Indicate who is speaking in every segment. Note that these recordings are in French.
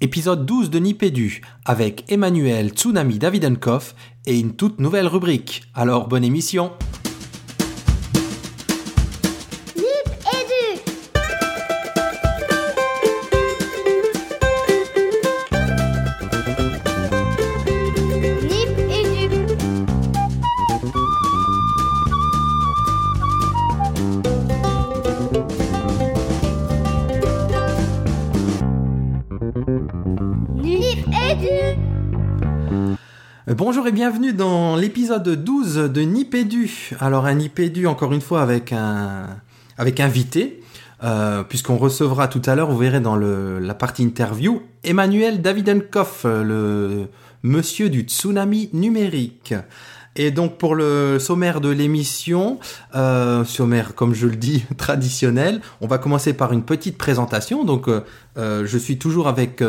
Speaker 1: épisode 12 de Nipédu, avec Emmanuel Tsunami Davidenkoff et une toute nouvelle rubrique. Alors bonne émission l'épisode 12 de Nipédu. Alors un Nipédu encore une fois avec un avec invité. euh, puisqu'on recevra tout à l'heure, vous verrez dans la partie interview, Emmanuel Davidenkoff, le monsieur du tsunami numérique. Et donc pour le sommaire de l'émission, euh, sommaire comme je le dis traditionnel, on va commencer par une petite présentation. Donc euh, je suis toujours avec,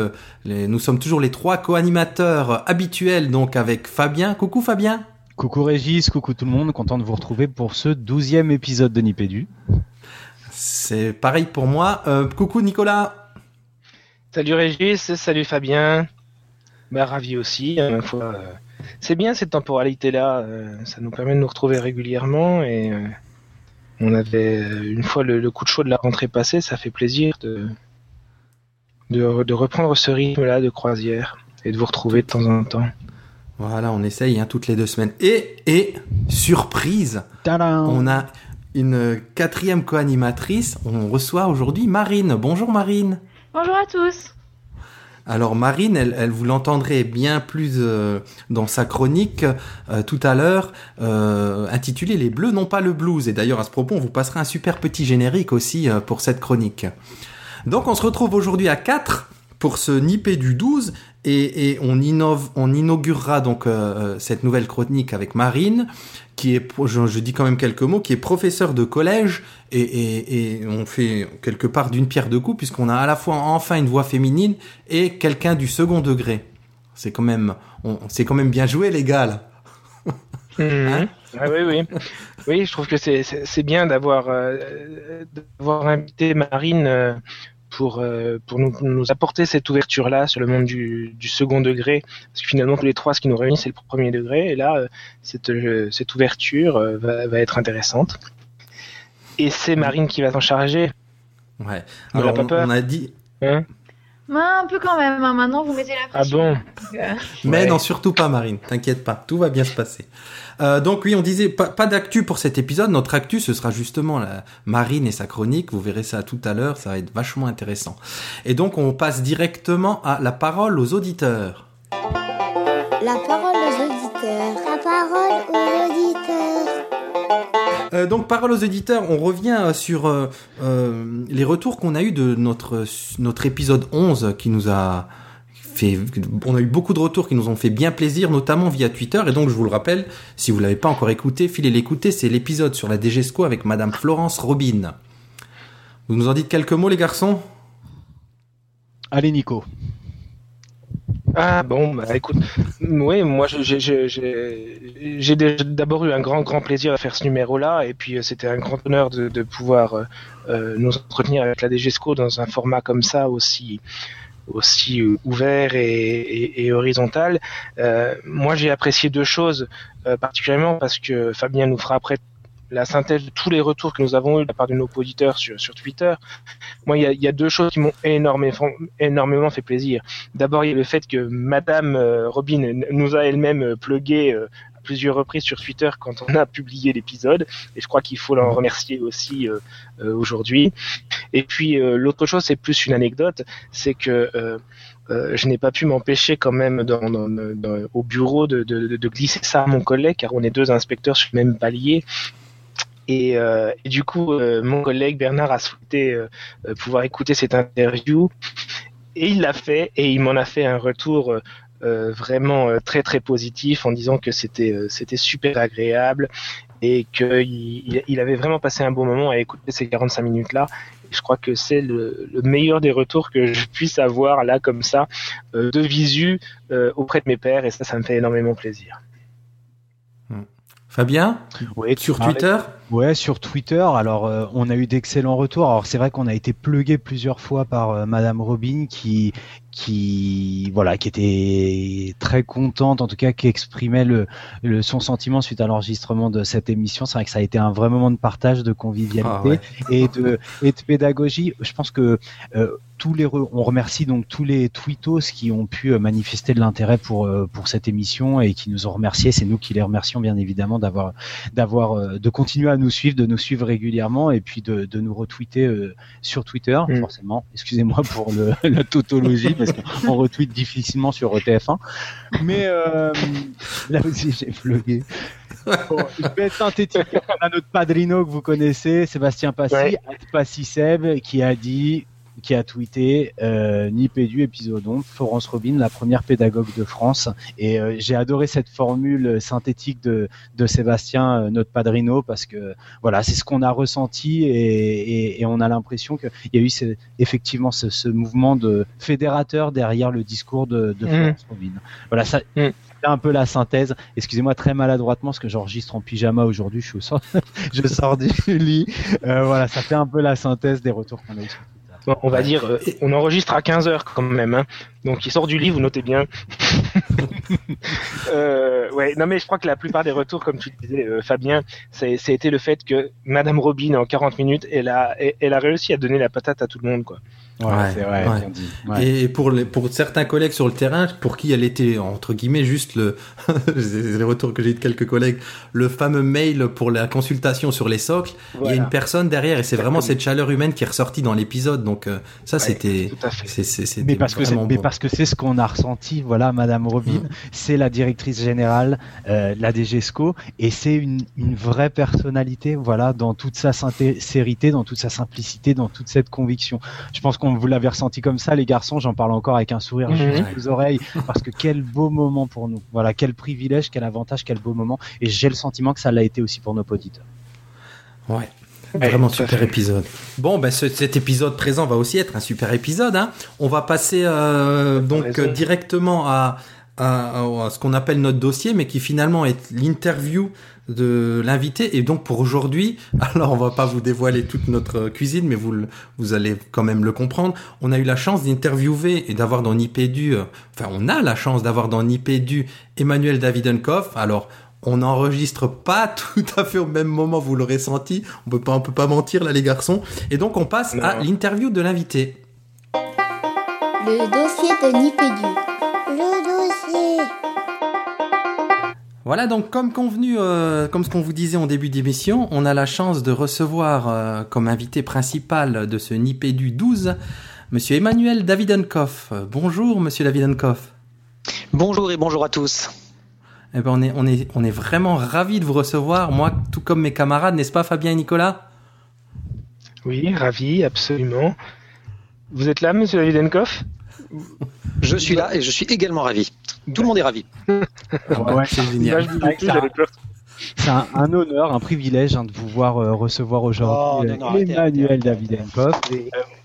Speaker 1: nous sommes toujours les trois co-animateurs habituels, donc avec Fabien. Coucou Fabien.
Speaker 2: Coucou Régis, coucou tout le monde, content de vous retrouver pour ce douzième épisode de Nipédu.
Speaker 1: C'est pareil pour moi. Euh, coucou Nicolas.
Speaker 3: Salut Régis, salut Fabien. Bah, ravi aussi. hein, ma foi, euh, c'est bien cette temporalité-là. euh, ça nous permet de nous retrouver régulièrement et euh, on avait une fois le, le coup de chaud de la rentrée passée, ça fait plaisir de de, de reprendre ce rythme-là de croisière et de vous retrouver de temps en temps.
Speaker 1: Voilà, on essaye hein, toutes les deux semaines. Et, et surprise,
Speaker 2: Tadam
Speaker 1: on a une quatrième co-animatrice. On reçoit aujourd'hui Marine. Bonjour Marine.
Speaker 4: Bonjour à tous.
Speaker 1: Alors Marine, elle, elle vous l'entendrez bien plus euh, dans sa chronique euh, tout à l'heure, euh, intitulée Les Bleus n'ont pas le blues. Et d'ailleurs à ce propos, on vous passera un super petit générique aussi euh, pour cette chronique. Donc on se retrouve aujourd'hui à 4 pour ce Nipé du 12 et, et on innove, on inaugurera donc euh, cette nouvelle chronique avec Marine, qui est, je, je dis quand même quelques mots, qui est professeur de collège et, et, et on fait quelque part d'une pierre deux coups puisqu'on a à la fois enfin une voix féminine et quelqu'un du second degré. C'est quand même, c'est quand même bien joué les gars là. Hein
Speaker 3: Ah oui, oui. Oui, je trouve que c'est- bien d'avoir euh, d'avoir invité Marine euh, pour, euh, pour nous, nous apporter cette ouverture-là sur le monde du, du second degré. Parce que finalement, tous les trois, ce qui nous réunit, c'est le premier degré. Et là, euh, cette, euh, cette ouverture va, va être intéressante. Et c'est Marine qui va s'en charger.
Speaker 1: Ouais.
Speaker 3: On
Speaker 1: Alors on a dit,
Speaker 3: Hein?
Speaker 4: Moi, un peu quand même. hein, Maintenant, vous mettez la
Speaker 3: ah
Speaker 4: pression.
Speaker 3: bon
Speaker 4: Donc, euh,
Speaker 1: mais
Speaker 3: Ouais.
Speaker 1: non surtout pas Marine, t'inquiète pas, tout va bien se passer. Euh, donc oui, on disait pas, pas d'actu pour cet épisode. Notre actu, ce sera justement la Marine et sa chronique. Vous verrez ça tout à l'heure, ça va être vachement intéressant. Et donc on passe directement à la parole aux auditeurs.
Speaker 5: La parole
Speaker 1: Euh, donc parole aux auditeurs, on revient sur euh, euh, les retours qu'on a eu de notre notre épisode 11 qui nous a fait on a eu beaucoup de retours qui nous ont fait bien plaisir notamment via Twitter et donc je vous le rappelle si vous l'avez pas encore écouté, filez l'écouter, c'est l'épisode sur la DGSCO avec madame Florence Robin. Vous nous en dites quelques mots les garçons?
Speaker 2: Allez Nico.
Speaker 3: Ah bon, bah écoute, oui, moi j'ai- d'abord eu un grand grand plaisir à faire ce numéro-là, et puis euh, c'était un grand honneur de, de pouvoir euh, euh, nous entretenir avec la DGSCO dans un format comme ça aussi aussi ouvert et, et- horizontal. Moi j'ai apprécié deux choses particulièrement parce que Fabien nous fera après la synthèse de tous les retours que nous avons eu de la part de nos auditeurs sur, Twitter. Moi, il y a, y a deux choses qui m'ont énormément, énormément fait plaisir. D'abord, il y a le fait que Madame euh, Robin nous a elle-même euh, plugué euh, à plusieurs reprises sur Twitter quand on a publié l'épisode, et je crois qu'il faut l'en remercier aussi euh, aujourd'hui. Et puis l'autre chose, c'est plus une anecdote, c'est que euh, je n'ai pas pu m'empêcher quand même dans- dans- au bureau de, de- de glisser ça à mon collègue, car on est deux inspecteurs sur le même palier. Et, euh, du coup, euh, mon collègue Bernard a souhaité euh, euh, pouvoir écouter cette interview et il l'a fait et il m'en a fait un retour euh, euh, vraiment très très positif en disant que c'était c'était super agréable et qu'il il, avait vraiment passé un bon moment à écouter ces 45 minutes là. Je crois que c'est le, le meilleur des retours que je puisse avoir là comme ça de visu auprès de mes pairs et ça ça me fait énormément plaisir.
Speaker 1: Fabien
Speaker 2: Ouais,
Speaker 1: Sur
Speaker 2: parlais-
Speaker 1: Twitter
Speaker 2: Ouais, sur Twitter. Alors, euh, on a eu d'excellents retours. Alors, c'est vrai qu'on a été plugué plusieurs fois par euh, Madame Robin, qui qui voilà qui était très contente en tout cas qui exprimait le, le son sentiment suite à l'enregistrement de cette émission c'est vrai que ça a été un vrai moment de partage de convivialité
Speaker 1: Ah ouais.
Speaker 2: et de et de pédagogie je pense que euh, tous les re- on remercie donc tous les tweetos qui ont pu euh, manifester de l'intérêt pour euh, pour cette émission et qui nous ont remerciés c'est nous qui les remercions bien évidemment d'avoir d'avoir euh, de continuer à nous suivre de nous suivre régulièrement et puis de, de nous retweeter sur Twitter
Speaker 3: Mm.
Speaker 2: forcément excusez-moi pour le, la tautologie parce qu'on retweet difficilement sur TF1 mais euh, là aussi j'ai vlogué Bon, je vais être synthétique. On a notre padrino que vous connaissez, Sébastien Passy,
Speaker 3: Ouais.
Speaker 2: Passy Seb, qui a dit, qui a tweeté euh, Nipédu épisodon, Florence Robin, la première pédagogue de France. Et euh, j'ai adoré cette formule synthétique de, de Sébastien, euh, notre padrino, parce que voilà, c'est ce qu'on a ressenti et, et, et on a l'impression qu'il y a eu ce- effectivement ce, ce mouvement de fédérateur derrière le discours de, de
Speaker 3: Mhm.
Speaker 2: Florence Robin. Voilà, ça. C'est un peu la synthèse. Excusez-moi très maladroitement parce que j'enregistre en pyjama aujourd'hui. Je suis au sort, je sors du lit. Euh, voilà, ça fait un peu la synthèse des retours qu'on a eu.
Speaker 3: On va dire, euh, on enregistre à 15h quand même. Hein. Donc il sort du lit, vous notez bien. euh, ouais, non mais je crois que la plupart des retours, comme tu disais, euh, Fabien, été le fait que Madame Robin, en 40 minutes, elle a, elle a réussi à donner la patate à tout le monde. quoi.
Speaker 2: Ouais,
Speaker 1: Ouais,
Speaker 2: c'est vrai.
Speaker 1: ouais.
Speaker 2: bien dit. Ouais.
Speaker 1: Et pour, les, pour certains collègues sur le terrain, pour qui elle était, entre guillemets, juste le, les retours que j'ai eu de quelques collègues, le fameux mail pour la consultation sur les socles, il y a une personne derrière et c'est vraiment cette chaleur humaine qui est ressortie dans l'épisode. Donc euh, ça,
Speaker 3: Ouais,
Speaker 1: c'était...
Speaker 3: Tout à fait.
Speaker 1: c'est- c'est- c'était
Speaker 2: Mais parce que c'est,
Speaker 1: vraiment
Speaker 2: mais
Speaker 1: bon.
Speaker 2: parce que c'est ce qu'on a ressenti. Voilà, Madame Robin,
Speaker 1: Mhm.
Speaker 2: c'est la directrice générale, euh, de la DGESCO, et c'est une, une vraie personnalité. Voilà, dans toute sa sincérité, dans toute sa simplicité, dans toute cette conviction. Je pense qu'on vous l'avez ressenti comme ça, les garçons. J'en parle encore avec un sourire juste aux oreilles, parce que quel beau moment pour nous. Voilà, quel privilège, quel avantage, quel beau moment. Et j'ai le sentiment que ça l'a été aussi pour nos auditeurs.
Speaker 1: Ouais. Vraiment super épisode. Bon, ben ce- cet épisode présent va aussi être un super épisode. Hein. On va passer euh, donc euh, directement à, à, à ce qu'on appelle notre dossier, mais qui finalement est l'interview de l'invité. Et donc pour aujourd'hui, alors on va pas vous dévoiler toute notre cuisine, mais vous, vous allez quand même le comprendre. On a eu la chance d'interviewer et d'avoir dans Nipédu, euh, enfin on a la chance d'avoir dans Nipédu Emmanuel Davidenkoff. Alors on n'enregistre pas tout à fait au même moment, vous l'aurez senti. On peut pas, on peut pas mentir là, les garçons. Et donc, on passe
Speaker 3: Non.
Speaker 1: à l'interview de l'invité.
Speaker 5: Le dossier de Nipédu. Le dossier.
Speaker 1: Voilà, donc comme convenu, euh, comme ce qu'on vous disait en début d'émission, on a la chance de recevoir euh, comme invité principal de ce Nipédu 12, Monsieur Emmanuel Davidenkoff. Euh, bonjour, Monsieur Davidenkoff.
Speaker 6: Bonjour et bonjour à tous.
Speaker 1: Eh ben, on est, on est, on est vraiment ravis de vous recevoir, moi, tout comme mes camarades, n'est-ce pas, Fabien et Nicolas?
Speaker 3: Oui, ravi, absolument. Vous êtes là, Monsieur Davidenkoff?
Speaker 6: Je suis là et je suis également ravi. Tout le monde est ravi.
Speaker 2: Ouais,
Speaker 1: C'est génial.
Speaker 2: C'est un, un honneur, un privilège hein, de vous voir euh, recevoir aujourd'hui
Speaker 6: Oh,
Speaker 2: euh, Emmanuel
Speaker 6: arrêtez,
Speaker 2: Davidenkoff. Euh,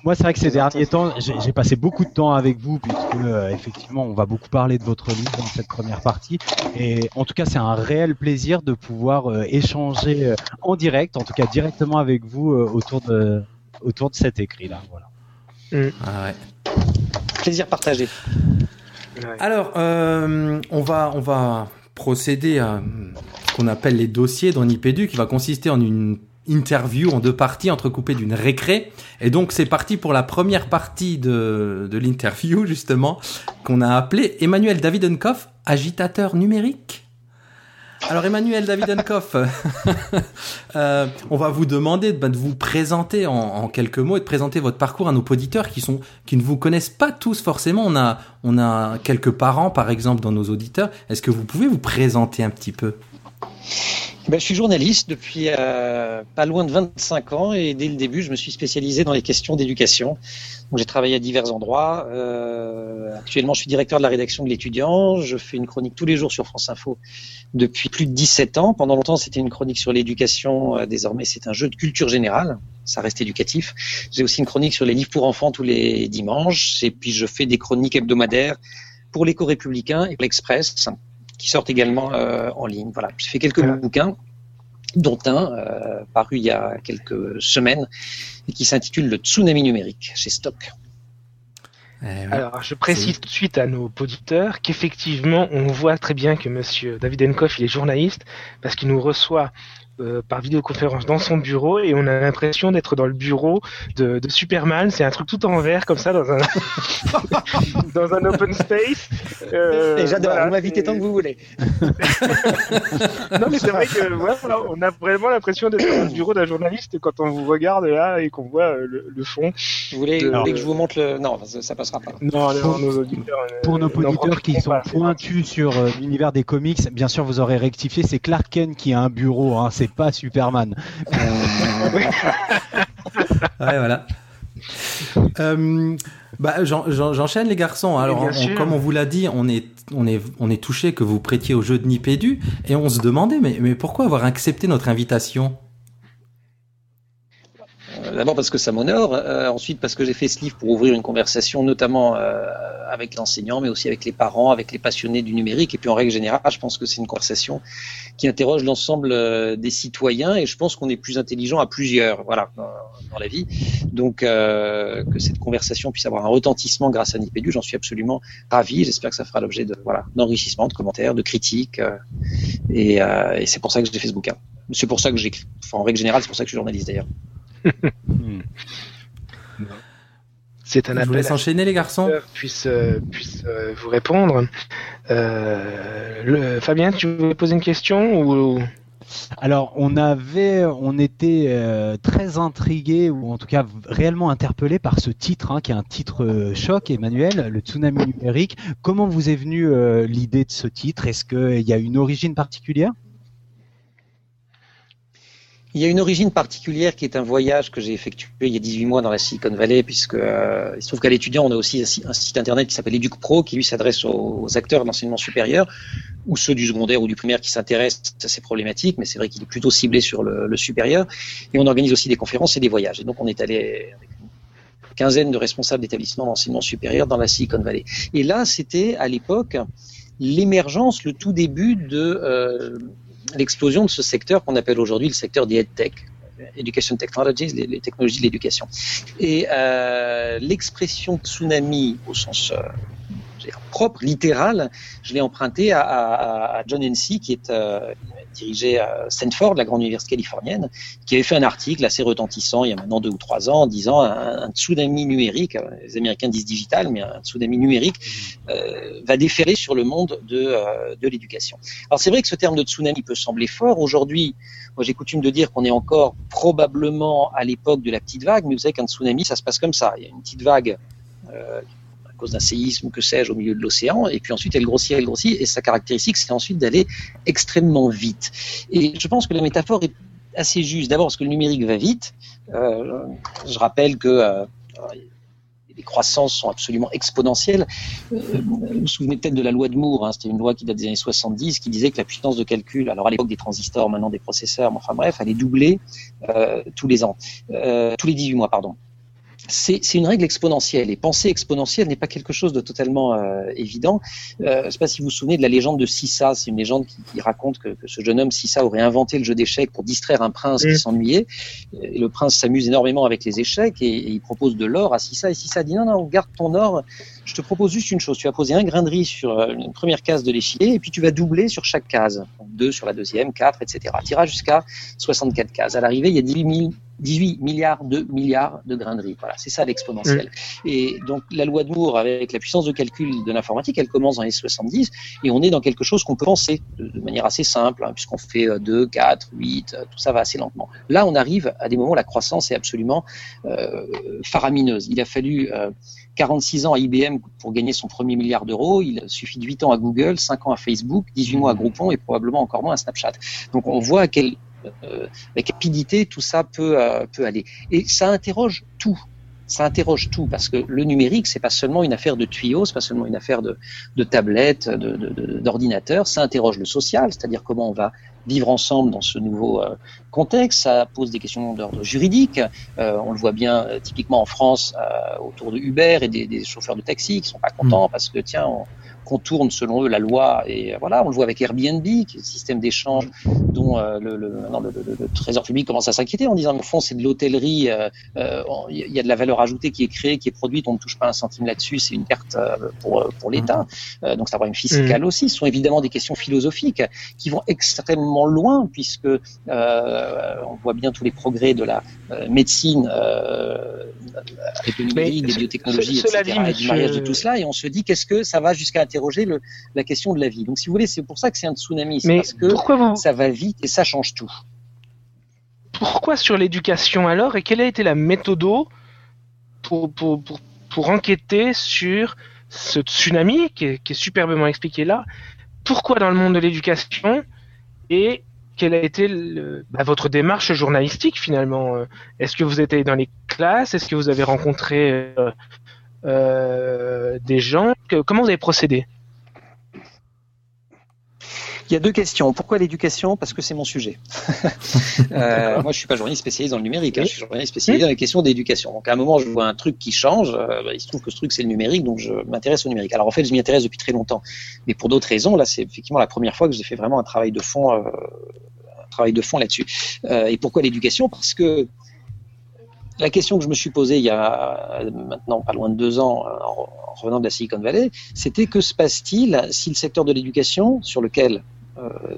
Speaker 2: moi, c'est vrai que ces derniers temps, j'ai passé beaucoup de temps avec vous, puisque euh, effectivement, on va beaucoup parler de votre livre dans cette première partie. Et en tout cas, c'est un réel plaisir de pouvoir euh, échanger euh, en direct, en tout cas directement avec vous euh, autour de autour de cet écrit-là. Voilà.
Speaker 1: Ah ouais.
Speaker 6: Plaisir partagé.
Speaker 1: Alors, euh, on va on va procéder à ce qu'on appelle les dossiers dans Nipédu, qui va consister en une interview en deux parties entrecoupées d'une récré. Et donc, c'est parti pour la première partie de, de l'interview, justement, qu'on a appelée Emmanuel Davidenkoff, agitateur numérique. Alors, Emmanuel Davidenkoff, euh, on va vous demander de vous présenter en, en quelques mots et de présenter votre parcours à nos auditeurs qui sont qui ne vous connaissent pas tous forcément. On a on a quelques parents par exemple dans nos auditeurs. Est-ce que vous pouvez vous présenter un petit peu?
Speaker 6: Ben, je suis journaliste depuis euh, pas loin de 25 ans et dès le début, je me suis spécialisé dans les questions d'éducation. J'ai travaillé à divers endroits. Euh, actuellement, je suis directeur de la rédaction de l'étudiant. Je fais une chronique tous les jours sur France Info depuis plus de 17 ans. Pendant longtemps, c'était une chronique sur l'éducation. Euh, désormais, c'est un jeu de culture générale. Ça reste éducatif. J'ai aussi une chronique sur les livres pour enfants tous les dimanches. Et puis, je fais des chroniques hebdomadaires pour l'éco républicain et l'Express qui sortent également euh, en ligne. Voilà, j'ai fait quelques bouquins, dont un euh, paru il y a quelques semaines et qui s'intitule Le tsunami numérique chez Stock.
Speaker 1: Eh ouais.
Speaker 3: Alors, je précise tout de suite à nos auditeurs qu'effectivement, on voit très bien que Monsieur David Enkoff, il est journaliste, parce qu'il nous reçoit euh, par vidéoconférence dans son bureau et on a l'impression d'être dans le bureau de, de Superman. C'est un truc tout en vert comme ça dans un dans un open space. Euh,
Speaker 6: Et j'adore,
Speaker 3: voilà,
Speaker 6: vous m'invitez tant que vous voulez.
Speaker 3: Non mais c'est vrai que voilà, on a vraiment l'impression d'être dans le bureau d'un journaliste quand on vous regarde là et qu'on voit euh, le, le fond.
Speaker 6: Vous voulez, vous
Speaker 3: Alors,
Speaker 6: voulez que je vous montre le. Non, ça, passera pas.
Speaker 3: Non, non,
Speaker 2: Pour-
Speaker 3: nos auditeurs. euh,
Speaker 2: Pour nos
Speaker 3: n'en
Speaker 2: auditeurs qui sont
Speaker 3: pas,
Speaker 2: pointus sur euh, l'univers des comics, bien sûr vous aurez rectifié, c'est Clark Kent qui a un bureau, hein, c'est pas Superman.
Speaker 1: Ouais, voilà. Euh, bah, j'en- j'en- j'enchaîne les garçons. Alors, on- comme on vous l'a dit, on est, on est, on est touché que vous prêtiez au jeu de Nipédu et on se demandait, mais, mais pourquoi avoir accepté notre invitation?
Speaker 6: Euh, D'abord parce que ça m'honore, euh, ensuite parce que j'ai fait ce livre pour ouvrir une conversation, notamment euh, avec l'enseignant, mais aussi avec les parents, avec les passionnés du numérique. Et puis en règle générale, je pense que c'est une conversation qui interroge l'ensemble euh, des citoyens. Et je pense qu'on est plus intelligent à plusieurs, voilà, dans, la vie. Donc euh, que cette conversation puisse avoir un retentissement grâce à Nipédu, j'en suis absolument ravi. J'espère que ça fera l'objet de voilà d'enrichissement, de commentaires, de critiques. euh, et euh, et c'est pour ça que j'ai fait ce bouquin. C'est pour ça que j'écris. Enfin, en règle générale, c'est pour ça que je suis journaliste d'ailleurs.
Speaker 3: C'est un
Speaker 1: Je vous laisse enchaîner les garçons.
Speaker 3: puisse, euh, puisse euh, vous répondre. Euh, le, Fabien, tu voulais poser une question ou
Speaker 2: Alors, on avait, on était euh, très intrigué ou en tout cas réellement interpellé par ce titre, hein, qui est un titre euh, choc, Emmanuel, le tsunami numérique. Comment vous est venue euh, l'idée de ce titre? Est-ce qu'il y a une origine particulière?
Speaker 6: Il y a une origine particulière qui est un voyage que j'ai effectué il y a 18 mois dans la Silicon Valley, puisque euh, il se trouve qu'à l'étudiant, on a aussi un si- un site internet qui s'appelle EducPro, qui lui s'adresse aux acteurs d'enseignement supérieur, ou ceux du secondaire ou du primaire qui s'intéressent à ces problématiques, mais c'est vrai qu'il est plutôt ciblé sur le, le supérieur. Et on organise aussi des conférences et des voyages. Et donc on est allé avec une quinzaine de responsables d'établissements d'enseignement supérieur dans la Silicon Valley. Et là, c'était à l'époque l'émergence, le tout début de euh, l'explosion de ce secteur qu'on appelle aujourd'hui le secteur des EdTech, Education Technologies, les, technologies de l'éducation. Et euh, l'expression tsunami au sens propre, littéral, je l'ai emprunté à, John Hensey, qui est euh, dirigé à Stanford, la grande université californienne, qui avait fait un article assez retentissant il y a maintenant deux ou trois ans en disant un, un tsunami numérique, euh, les Américains disent digital, mais un tsunami numérique euh, va déferler sur le monde de, euh, de l'éducation. Alors c'est vrai que ce terme de tsunami peut sembler fort. Aujourd'hui, moi j'ai coutume de dire qu'on est encore probablement à l'époque de la petite vague, mais vous savez qu'un tsunami, ça se passe comme ça. Il y a une petite vague cause d'un séisme ou que sais-je au milieu de l'océan, et puis ensuite elle grossit, elle grossit, et sa caractéristique, c'est ensuite d'aller extrêmement vite. Et je pense que la métaphore est assez juste. D'abord parce que le numérique va vite. Euh, je rappelle que euh, les croissances sont absolument exponentielles. Euh, vous vous souvenez peut-être de la loi de Moore, hein, c'était une loi qui date des années 70, qui disait que la puissance de calcul, alors à l'époque des transistors, maintenant des processeurs, mais enfin bref, allait doubler euh, tous les ans, tous les 18 mois, pardon. C'est une règle exponentielle et penser exponentielle n'est pas quelque chose de totalement euh, évident. Euh, je ne sais pas si vous vous souvenez de la légende de Sissa. C'est une légende qui, qui raconte que, que, ce jeune homme Sissa aurait inventé le jeu d'échecs pour distraire un prince qui s'ennuyait. Et le prince s'amuse énormément avec les échecs et, et, il propose de l'or à Sissa. Et Sissa dit non non garde ton or. Je te propose juste une chose. Tu vas poser un grain de riz sur euh, une première case de l'échiquier et puis tu vas doubler sur chaque case. Donc deux sur la deuxième, quatre, etc. Tira jusqu'à 64 cases. À l'arrivée, il y a 18 000 18 milliards de milliards de grains de riz. Voilà, c'est ça l'exponentiel. Mmh. Et donc la loi de Moore, avec la puissance de calcul de l'informatique, elle commence dans les 70 et on est dans quelque chose qu'on peut penser de, de, manière assez simple, hein, puisqu'on fait 2, 4, 8, tout ça va assez lentement. Là, on arrive à des moments où la croissance est absolument euh, faramineuse. Il a fallu euh, 46 ans à IBM pour gagner son premier milliard d'euros. Il suffit de 8 ans à Google, 5 ans à Facebook, 18 mois à Groupon et probablement encore moins à Snapchat. Donc on voit à quel euh, rapidité tout ça peut euh, peut aller et ça interroge tout ça interroge tout parce que le numérique c'est pas seulement une affaire de tuyaux c'est pas seulement une affaire de, de tablettes d'ordinateurs de, de, ça interroge le social c'est-à-dire comment on va vivre ensemble dans ce nouveau euh, contexte ça pose des questions d'ordre juridique euh, on le voit bien typiquement en France euh, autour de Uber et des, des, chauffeurs de taxi qui sont pas contents mmh. parce que tiens on, contournent selon eux la loi. Et euh, voilà, on le voit avec Airbnb, qui est le système d'échange dont euh, le, le, non, le, le- Trésor public commence à s'inquiéter en disant, au fond, c'est de l'hôtellerie, euh, euh, il y a de la valeur ajoutée qui est créée, qui est produite, on ne touche pas un centime là-dessus, c'est une perte euh, pour, pour l'État. Euh, donc c'est un problème fiscal aussi. Ce sont évidemment des questions philosophiques qui vont extrêmement loin, puisque euh, on voit bien tous les progrès de la euh, médecine euh, avec le numérique, des biotechnologies,
Speaker 3: ce-
Speaker 6: etc., et du mariage de tout cela, et on se dit qu'est-ce que ça va jusqu'à interroger le, la question de la vie. Donc si vous voulez, c'est pour ça que c'est un tsunami, c'est parce que
Speaker 3: vous,
Speaker 6: ça va vite et ça change tout.
Speaker 3: pourquoi sur l'éducation alors et quelle a été la méthode pour, pour, pour, pour enquêter sur ce tsunami qui est, qui est superbement expliqué là? Pourquoi dans le monde de l'éducation et quelle a été bah, votre démarche journalistique finalement euh, Est-ce que vous êtes allé dans les classes? Est-ce que vous avez rencontré euh, euh, des gens? Comment vous avez procédé?
Speaker 6: Il y a deux questions. Pourquoi l'éducation? Parce que c'est mon sujet. Euh, moi, je suis pas journaliste spécialisé dans le numérique. hein. Je suis journaliste spécialisé dans les questions d'éducation. Donc, à un moment, je vois un truc qui change. euh, bah, il se trouve que ce truc, c'est le numérique, donc je m'intéresse au numérique. Alors, en fait, je m'y intéresse depuis très longtemps, mais pour d'autres raisons. Là, c'est effectivement la première fois que j'ai fait vraiment un travail de fond, euh, un travail de fond là-dessus. Euh, et pourquoi l'éducation? Parce que la question que je me suis posée il y a maintenant pas loin de deux ans en, en revenant de la Silicon Valley, c'était que se passe-t-il si le secteur de l'éducation, sur lequel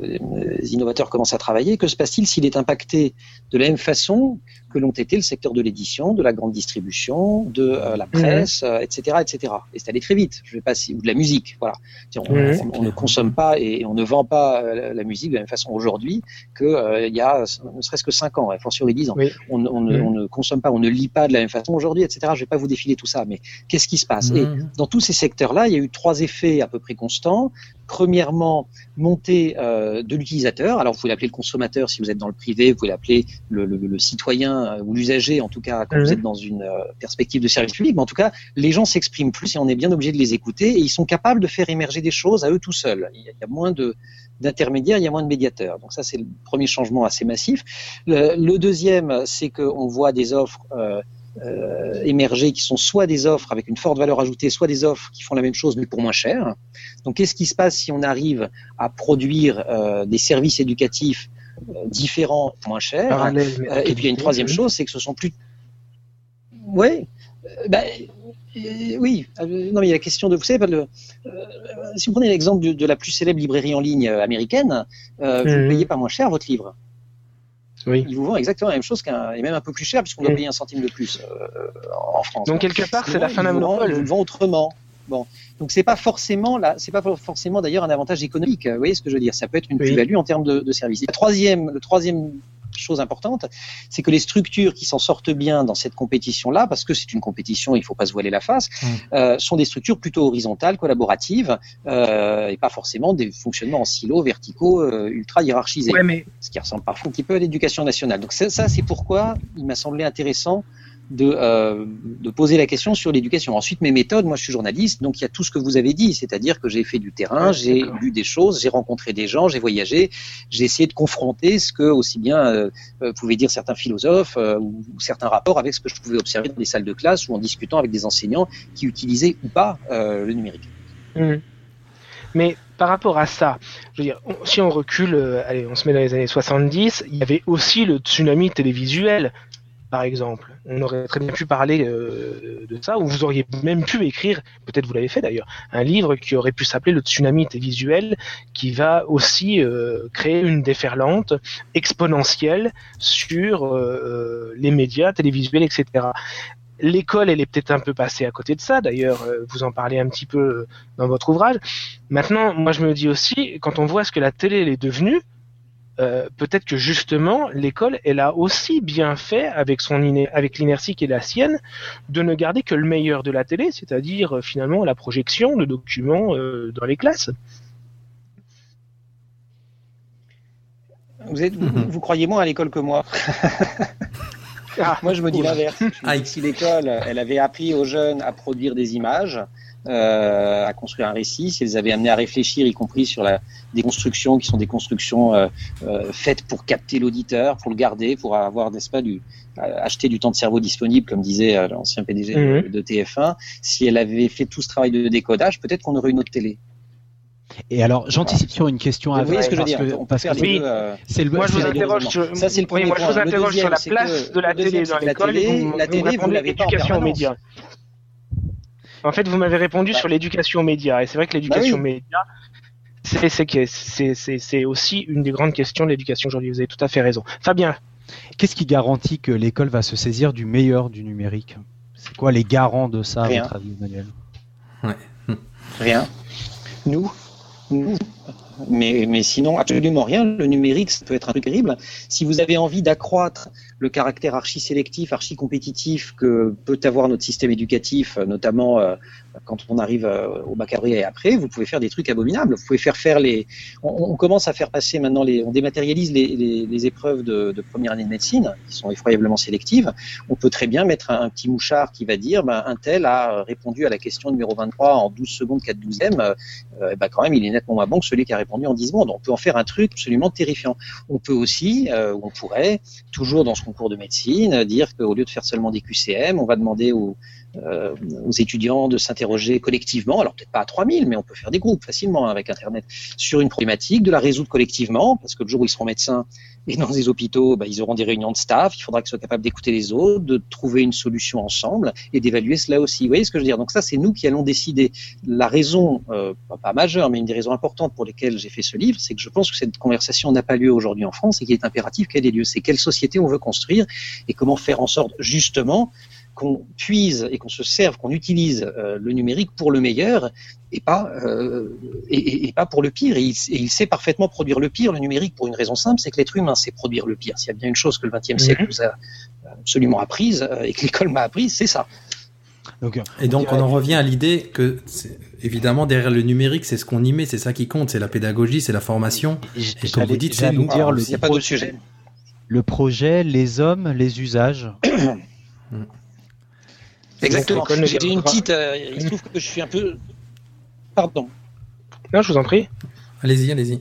Speaker 6: les innovateurs commencent à travailler, que se passe-t-il s'il est impacté de la même façon que l'ont été le secteur de l'édition, de la grande distribution, de euh, la presse, euh, etc., etc. Et c'est allé très vite. Je vais pas si- ou de la musique, voilà. On,
Speaker 3: Mhm.
Speaker 6: on- on ne consomme pas et on ne vend pas euh, la- musique de la même façon aujourd'hui que euh, il y a ne serait-ce que cinq ans, et fortiori ans.
Speaker 3: Oui.
Speaker 6: On, on ne,
Speaker 3: Mhm.
Speaker 6: on ne consomme pas, on ne lit pas de la même façon aujourd'hui, etc. Je vais pas vous défiler tout ça, mais qu'est-ce qui se passe? Et
Speaker 1: Mhm.
Speaker 6: dans tous ces secteurs-là, il y a eu trois effets à peu près constants. Premièrement, montée euh, de l'utilisateur. Alors, vous pouvez l'appeler le consommateur si vous êtes dans le privé, vous pouvez l'appeler le, le- le citoyen euh, ou l'usager, en tout cas quand
Speaker 3: Mhm.
Speaker 6: vous êtes dans une euh, perspective de service public. Mais en tout cas, les gens s'expriment plus et on est bien obligé de les écouter et ils sont capables de faire émerger des choses à eux tout seuls. Il y a, il y a moins de d'intermédiaires, il y a moins de médiateurs. Donc ça, c'est le premier changement assez massif. Le, le deuxième, c'est qu'on voit des offres euh, euh, émerger qui sont soit des offres avec une forte valeur ajoutée, soit des offres qui font la même chose mais pour moins cher. Donc qu'est-ce qui se passe si on arrive à produire euh, des services éducatifs différents, moins chers
Speaker 3: Parallèle,
Speaker 6: Euh, Et puis il y a une troisième chose, c'est que ce sont plus. Ouais. euh, bah, euh, oui, euh, non mais il y a la question de, vous savez, le, euh, si vous prenez l'exemple de, de la plus célèbre librairie en ligne américaine, euh, vous ne
Speaker 3: Mhm.
Speaker 6: payez pas moins cher votre livre.
Speaker 3: Oui.
Speaker 6: Ils vous vendent exactement la même chose qu'un, et même un peu plus cher puisqu'on doit
Speaker 3: Mhm.
Speaker 6: payer un centime de plus euh, en France.
Speaker 3: Donc quelque part, c'est la fin d'un
Speaker 6: Ils vous le vendent- ils vous
Speaker 3: monopole.
Speaker 6: le vendent autrement. Bon, donc c'est pas forcément là, c'est pas forcément d'ailleurs un avantage économique. Vous voyez ce que je veux dire? Ça peut être une
Speaker 3: Oui.
Speaker 6: plus-value en termes de, de service. La troisième, le troisième chose importante, c'est que les structures qui s'en sortent bien dans cette compétition-là, parce que c'est une compétition, il faut pas se voiler la face,
Speaker 1: Mm.
Speaker 6: euh, sont des structures plutôt horizontales, collaboratives, euh, et pas forcément des fonctionnements en silos, verticaux, euh, ultra hiérarchisés
Speaker 3: Ouais, mais
Speaker 6: ce qui ressemble parfois un petit peu à l'éducation nationale. Donc ça, ça, c'est pourquoi il m'a semblé intéressant de, euh, de poser la question sur l'éducation. Ensuite, mes méthodes, moi je suis journaliste, donc il y a tout ce que vous avez dit, c'est-à-dire que j'ai fait du terrain, j'ai lu des choses, j'ai rencontré des gens, j'ai voyagé, j'ai essayé de confronter ce que aussi bien euh, euh, pouvaient dire certains philosophes euh, ou, ou certains rapports avec ce que je pouvais observer dans les salles de classe ou en discutant avec des enseignants qui utilisaient ou pas euh, le numérique.
Speaker 3: Mhm. Mais par rapport à ça, je veux dire, on- si on recule, euh, allez, on se met dans les années 70, il y avait aussi le tsunami télévisuel, par exemple. On aurait très bien pu parler euh, de ça, ou vous auriez même pu écrire, peut-être vous l'avez fait d'ailleurs, un livre qui aurait pu s'appeler le tsunami télévisuel, qui va aussi euh, créer une déferlante exponentielle sur euh, les médias télévisuels, etc. L'école, elle est peut-être un peu passée à côté de ça. D'ailleurs, vous en parlez un petit peu dans votre ouvrage. Maintenant, moi, je me dis aussi, quand on voit ce que la télé elle est devenue, euh, peut-être que justement, l'école, elle a aussi bien fait avec son iné- avec l'inertie qui est la sienne, de ne garder que le meilleur de la télé, c'est-à-dire euh, finalement la projection de documents euh, dans les classes.
Speaker 6: Vous, êtes, vous,
Speaker 1: Mhm.
Speaker 6: vous croyez moins à l'école que moi.
Speaker 3: Ah,
Speaker 6: Moi, je me dis l'inverse. Que Si l'école, elle avait appris aux jeunes à produire des images, euh, à construire un récit, si elles avaient amené à réfléchir, y compris sur la, des constructions qui sont des constructions euh, euh, faites pour capter l'auditeur, pour le garder, pour avoir, n'est-ce pas, du, euh, acheter du temps de cerveau disponible, comme disait euh, l'ancien PDG
Speaker 3: Mhm.
Speaker 6: de, de TF1, si elle avait fait tout ce travail de décodage, peut-être qu'on aurait une autre télé.
Speaker 2: Et alors, j'anticipe sur une question à
Speaker 6: Vous voyez ce que je veux
Speaker 2: parce
Speaker 6: dire
Speaker 2: que-
Speaker 6: On peut faire les deux. euh,
Speaker 2: le
Speaker 3: Moi, je vous interroge
Speaker 6: les
Speaker 3: sur,
Speaker 6: deux. Ça, c'est le
Speaker 3: oui,
Speaker 6: premier
Speaker 3: moi, je vous interroge
Speaker 6: deuxième,
Speaker 3: sur la place
Speaker 6: que-
Speaker 3: de la télé dans
Speaker 6: la
Speaker 3: l'école
Speaker 6: télé-
Speaker 3: vous,
Speaker 6: la
Speaker 3: vous
Speaker 6: télé, vous
Speaker 3: répondez
Speaker 6: l'avez pas en
Speaker 3: l'éducation aux
Speaker 6: permanence.
Speaker 3: médias. En fait, vous m'avez répondu
Speaker 6: Bah.
Speaker 3: sur l'éducation aux médias. Et c'est vrai que l'éducation
Speaker 6: Bah
Speaker 3: aux médias, c'est, aussi une des grandes questions de l'éducation aujourd'hui. Vous avez tout à fait raison. Fabien,
Speaker 2: qu'est-ce qui garantit que l'école va se saisir du meilleur du numérique? C'est quoi les garants de ça, à
Speaker 6: Rien.
Speaker 2: votre avis, Emmanuel?
Speaker 6: Rien. Nous, nous. Mais, mais sinon, absolument rien. Le numérique, ça peut être un truc terrible. Si vous avez envie d'accroître le caractère archi-sélectif, archi-compétitif que peut avoir notre système éducatif, euh, notamment euh, quand on arrive euh, au baccalauréat et après, vous pouvez faire des trucs abominables. Vous pouvez faire faire les. On, commence à faire passer maintenant les. On dématérialise les, les, épreuves de, de première année de médecine, qui sont effroyablement sélectives. On peut très bien mettre un, petit mouchard qui va dire, ben, un tel a répondu à la question numéro 23 en 12 secondes 4 douzièmes. Euh, euh, ben, quand même, il est nettement moins bon que celui qui a répondu en 10 secondes. On peut en faire un truc absolument terrifiant. On peut aussi, euh, on pourrait, toujours dans ce concours de médecine, dire qu'au lieu de faire seulement des QCM, on va demander aux, euh, aux étudiants de s'interroger collectivement, alors peut-être pas à 3000, mais on peut faire des groupes facilement avec Internet, sur une problématique, de la résoudre collectivement, parce que le jour où ils seront médecins et dans des hôpitaux, bah, ils auront des réunions de staff, il faudra qu'ils soient capables d'écouter les autres, de trouver une solution ensemble et d'évaluer cela aussi. Vous voyez ce que je veux dire? Donc ça, c'est nous qui allons décider. La raison, euh, pas majeure, mais une des raisons importantes pour lesquelles j'ai fait ce livre, c'est que je pense que cette conversation n'a pas lieu aujourd'hui en France et qu'il est impératif qu'elle ait lieu. C'est quelle société on veut construire et comment faire en sorte justement qu'on puise et qu'on se serve, qu'on utilise euh, le numérique pour le meilleur et pas euh, et, et- et pas pour le pire. Et il, et il sait parfaitement produire le pire, le numérique, pour une raison simple, c'est que l'être humain sait produire le pire. S'il y a bien une chose que le XXe siècle nous a absolument apprise euh, et que l'école m'a apprise, c'est ça.
Speaker 2: Donc, euh,
Speaker 1: Et donc, on en revient à l'idée que, c'est- évidemment, derrière le numérique, c'est ce qu'on y met, c'est ça qui compte, c'est la pédagogie, c'est la formation.
Speaker 2: j-
Speaker 1: Et comme vous dites, c'est nous.
Speaker 2: dire
Speaker 6: Alors,
Speaker 2: le,
Speaker 6: il n'y a pas d'autre sujet.
Speaker 2: le projet, les hommes, les usages.
Speaker 6: Exactement. J'ai une petite. euh, il se trouve que je suis un peu. Pardon.
Speaker 3: non, je vous en prie.
Speaker 1: Allez-y, allez-y.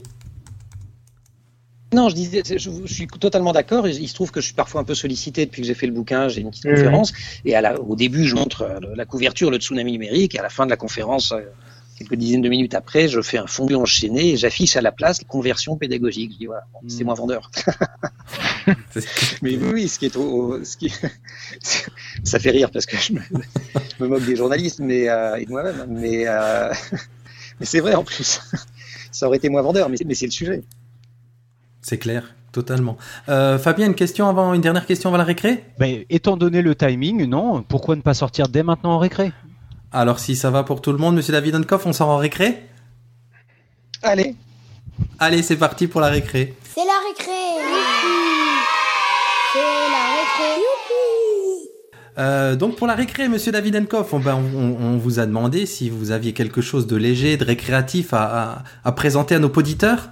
Speaker 6: Non, je disais, je, je suis totalement d'accord. Il se trouve que je suis parfois un peu sollicité depuis que j'ai fait le bouquin. J'ai une petite conférence et à la, au début, je montre euh, la couverture, le tsunami numérique. Et à la fin de la conférence, euh, quelques dizaines de minutes après, je fais un fondu enchaîné et j'affiche à la place conversion pédagogique. Je dis voilà, bon, c'est
Speaker 2: Mhm.
Speaker 6: moins vendeur. Mais oui, ce qui est au, au- ce qui, ça fait rire parce que je me, je me moque des journalistes, mais euh, et de moi-même. Mais euh, mais c'est vrai en plus. Ça aurait été moins vendeur, mais, c'est- mais c'est le sujet.
Speaker 1: C'est clair, totalement. Euh, Fabien, une question avant, une dernière question avant la récré?
Speaker 2: Ben, étant donné le timing, non, pourquoi ne pas sortir dès maintenant en récré?
Speaker 1: Alors, si ça va pour tout le monde, Monsieur David Onkoff, on sort en récré?
Speaker 6: Allez.
Speaker 1: Allez, c'est parti pour la récré.
Speaker 5: C'est la récré. C'est la récré.
Speaker 1: Euh, donc pour la récré, Monsieur David Enkoff, on, ben, on, on vous a demandé si vous aviez quelque chose de léger, de récréatif à, à, à présenter à nos auditeurs?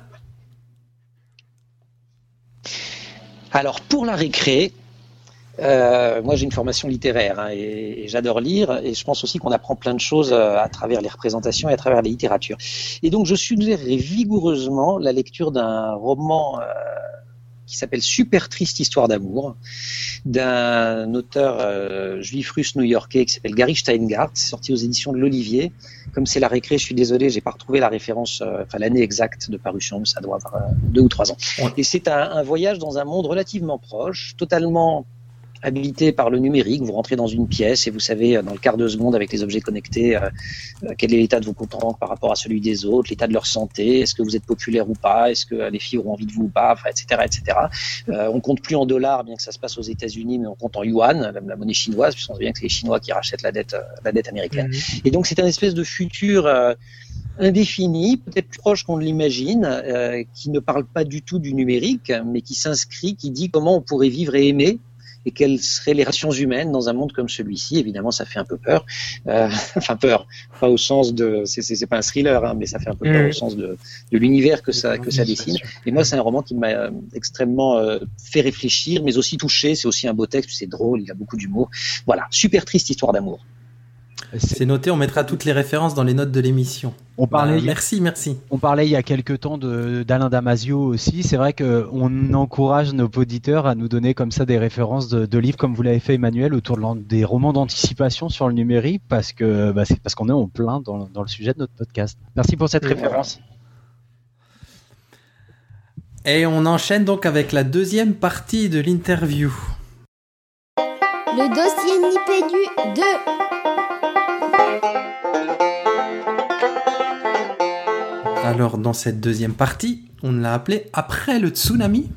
Speaker 6: Alors pour la récré, euh, moi j'ai une formation littéraire hein, et, et j'adore lire et je pense aussi qu'on apprend plein de choses euh, à travers les représentations et à travers les littératures. Et donc je suggérerais vigoureusement la lecture d'un roman euh, qui s'appelle Super triste histoire d'amour d'un auteur euh, juif russe new-yorkais qui s'appelle Gary Steingart, c'est sorti aux éditions de l'Olivier. Comme c'est la récré, je suis désolé, j'ai pas retrouvé la référence, euh, enfin l'année exacte de parution, mais ça doit avoir euh, deux ou trois ans. Et c'est un, un voyage dans un monde relativement proche, totalement habité par le numérique. Vous rentrez dans une pièce et vous savez euh, dans le quart de seconde avec les objets connectés euh, euh, quel est l'état de vos comptes par rapport à celui des autres, l'état de leur santé, est-ce que vous êtes populaire ou pas, est-ce que les filles auront envie de vous ou pas, enfin, etc., etc. Euh, on compte plus en dollars, bien que ça se passe aux États-Unis, mais on compte en yuan, la, la monnaie chinoise, puisqu'on sait bien que c'est les Chinois qui rachètent la dette, euh, la dette américaine. Et donc c'est un espèce de futur euh, indéfini, peut-être plus proche qu'on ne l'imagine, euh, qui ne parle pas du tout du numérique, mais qui s'inscrit, qui dit comment on pourrait vivre et aimer et quelles seraient les relations humaines dans un monde comme celui-ci? Évidemment, ça fait un peu peur. Euh, enfin, peur, pas au sens de... C'est, pas un thriller, hein, mais ça fait un peu peur
Speaker 3: Mhm.
Speaker 6: au sens de, de l'univers que ça, que ça dessine. Et moi, c'est un roman qui m'a euh, extrêmement euh, fait réfléchir, mais aussi touché. C'est aussi un beau texte, c'est drôle, il a beaucoup d'humour. Voilà, super triste histoire d'amour.
Speaker 1: C'est noté, on mettra toutes les références dans les notes de l'émission.
Speaker 2: On parlait,
Speaker 1: Bah, merci, merci.
Speaker 2: on parlait il y a quelques temps d'Alain Damasio aussi. C'est vrai qu'on encourage nos auditeurs à nous donner comme ça des références de, de livres comme vous l'avez fait Emmanuel autour de des romans d'anticipation sur le numérique parce que bah, c'est parce qu'on est en plein dans, dans le sujet de notre podcast. Merci pour cette
Speaker 3: Et
Speaker 2: référence.
Speaker 1: Et on enchaîne donc avec la deuxième partie de l'interview.
Speaker 5: Le dossier Nipédu 2.
Speaker 1: Alors, dans cette deuxième partie, on l'a appelé Après le tsunami.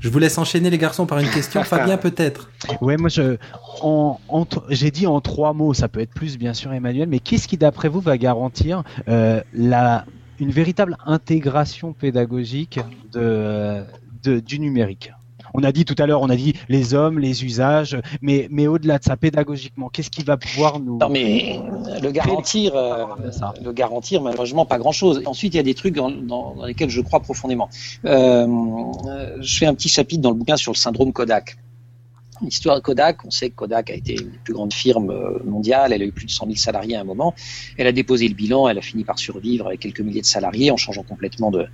Speaker 1: Je vous laisse enchaîner les garçons par une question. Fabien, peut-être.
Speaker 2: Ouais, moi je, en, en tr- j'ai dit en trois mots, ça peut être plus bien sûr Emmanuel, mais qu'est-ce qui d'après vous va garantir euh, la, une véritable intégration pédagogique de, de- du numérique? On a dit tout à l'heure, on a dit les hommes, les usages, mais, mais au-delà de ça, pédagogiquement, qu'est-ce qui va pouvoir nous...
Speaker 6: Non, mais le garantir, euh, le garantir, malheureusement, pas grand-chose. Ensuite, il y a des trucs dans, dans- dans lesquels je crois profondément. Euh, euh, je fais un petit chapitre dans le bouquin sur le syndrome Kodak. L'histoire de Kodak, on sait que Kodak a été une des plus grandes firmes euh, mondiales, elle a eu plus de 100 000 salariés à un moment, elle a déposé le bilan, elle a fini par survivre avec quelques milliers de salariés en changeant complètement de,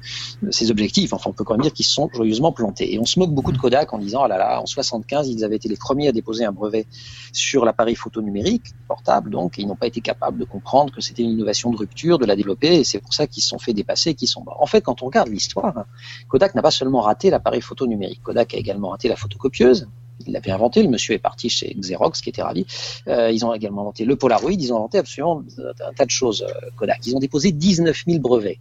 Speaker 6: de ses objectifs. Enfin, on peut quand même dire qu'ils se sont joyeusement plantés. Et on se moque beaucoup de Kodak en disant, ah là là, en 75, ils avaient été les premiers à déposer un brevet sur l'appareil photo numérique, portable donc, et ils n'ont pas été capables de comprendre que c'était une innovation de rupture, de la développer, et c'est pour ça qu'ils se sont fait dépasser, qu'ils sont morts. En fait, quand on regarde l'histoire, hein, Kodak n'a pas seulement raté l'appareil photo numérique, Kodak a également raté la photocopieuse, il l'avait inventé, le monsieur est parti chez Xerox, qui était ravi. Euh, ils ont également inventé le Polaroid, ils ont inventé absolument un tas de choses, euh, Kodak. Ils ont déposé 19 000 brevets.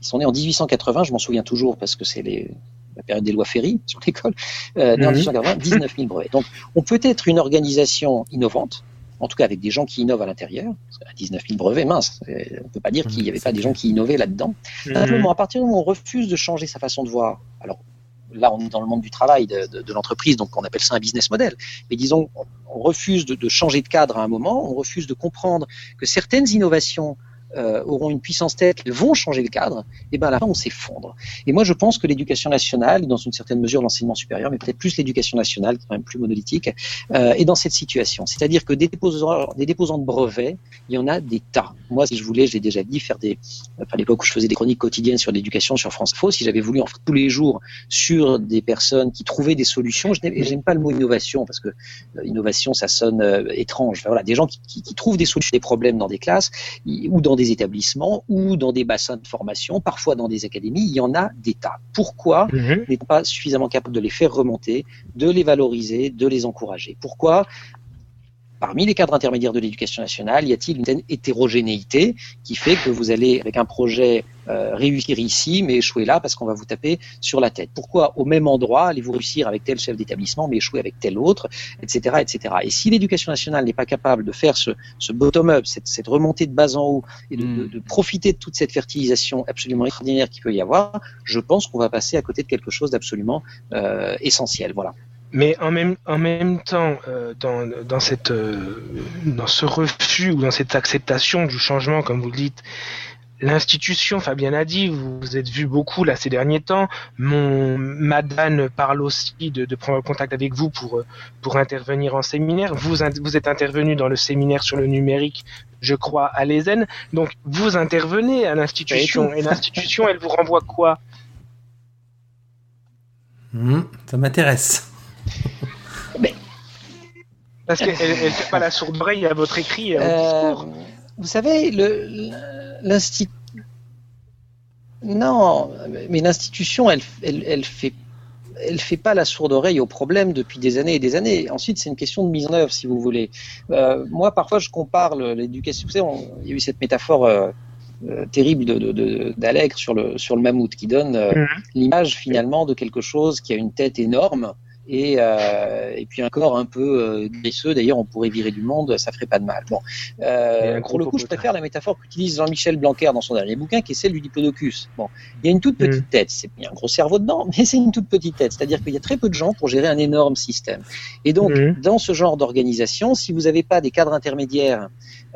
Speaker 6: Ils sont nés en 1880, je m'en souviens toujours parce que c'est les, la période des lois Ferry sur l'école. Euh, nés en
Speaker 3: Mhm.
Speaker 6: 1880, 19 000 brevets. Donc, on peut être une organisation innovante, en tout cas avec des gens qui innovent à l'intérieur. Parce qu'à 19 000 brevets, mince, on peut pas dire qu'il n'y avait pas des gens qui innovaient là-dedans.
Speaker 3: Mhm.
Speaker 6: Simplement, à partir du moment où on refuse de changer sa façon de voir, alors là, on est dans le monde du travail, de, de- de l'entreprise, donc on appelle ça un business model. Mais disons, on, refuse de, de changer de cadre à un moment, on refuse de comprendre que certaines innovations euh, auront une puissance telle qu'elles vont changer le cadre, et ben à la fin on s'effondre. Et moi je pense que l'éducation nationale, dans une certaine mesure l'enseignement supérieur, mais peut-être plus l'éducation nationale, qui est quand même plus monolithique, euh, est dans cette situation. C'est-à-dire que des déposants, des de brevets, il y en a des tas. Moi, si je voulais, j'ai déjà dit, faire des, à l'époque où je faisais des chroniques quotidiennes sur l'éducation sur France Info, si j'avais voulu en faire tous les jours sur des personnes qui trouvaient des solutions, je n'aime pas le mot innovation parce que euh, innovation ça sonne étrange. Voilà, des gens qui, qui, trouvent des solutions, des problèmes dans des classes ou dans des établissements ou dans des bassins de formation, parfois dans des académies, il y en a des tas. Pourquoi
Speaker 3: Mhm.
Speaker 6: n'est pas suffisamment capable de les faire remonter, de les valoriser, de les encourager? Pourquoi Parmi les cadres intermédiaires de l'éducation nationale, y a-t-il une certaine hétérogénéité qui fait que vous allez, avec un projet, euh, réussir ici, mais échouer là parce qu'on va vous taper sur la tête Pourquoi au même endroit allez-vous réussir avec tel chef d'établissement, mais échouer avec tel autre, etc., etc. Et si l'éducation nationale n'est pas capable de faire ce, ce bottom-up, cette, cette remontée de bas en haut, et de,
Speaker 2: Mm.
Speaker 6: de- de profiter de toute cette fertilisation absolument extraordinaire qu'il peut y avoir, je pense qu'on va passer à côté de quelque chose d'absolument euh, essentiel. Voilà.
Speaker 3: Mais en même, en même temps, euh, dans, dans, cette, euh, dans ce refus ou dans cette acceptation du changement, comme vous le dites, l'institution, Fabien a dit, vous vous êtes vu beaucoup là ces derniers temps. Mon Madame parle aussi de, de prendre contact avec vous pour, euh, pour intervenir en séminaire. Vous, in- vous êtes intervenu dans le séminaire sur le numérique, je crois, à l'ESN. Donc, vous intervenez à l'institution. Et l'institution, elle vous renvoie quoi?
Speaker 1: Hmm, ça m'intéresse.
Speaker 3: Parce qu'elle elle fait pas la sourde oreille à votre écrit. et à votre
Speaker 6: Euh,
Speaker 3: discours.
Speaker 6: Vous savez, l'institut. Non, mais l'institution, elle, elle, elle fait. Elle fait pas la sourde oreille au problème depuis des années et des années. Ensuite, c'est une question de mise en œuvre, si vous voulez. Euh, moi, parfois, je compare l'éducation. Vous savez, on- il y a eu cette métaphore euh, euh, terrible de- de- sur le sur le mammouth, qui donne
Speaker 3: Mhm.
Speaker 6: l'image finalement de quelque chose qui a une tête énorme et, euh, et puis un corps un peu euh, graisseux. D'ailleurs, on pourrait virer du monde, ça ferait pas de mal. Bon, euh, pour le coup, je préfère la métaphore qu'utilise Jean-Michel Blanquer dans son dernier bouquin, qui est celle du diplodocus. Bon, il y a une toute petite tête, c'est il y a un gros cerveau dedans, mais c'est une toute petite tête. C'est-à-dire qu'il y a très peu de gens pour gérer un énorme système. Et donc,
Speaker 3: Mhm.
Speaker 6: dans ce genre d'organisation, si vous n'avez pas des cadres intermédiaires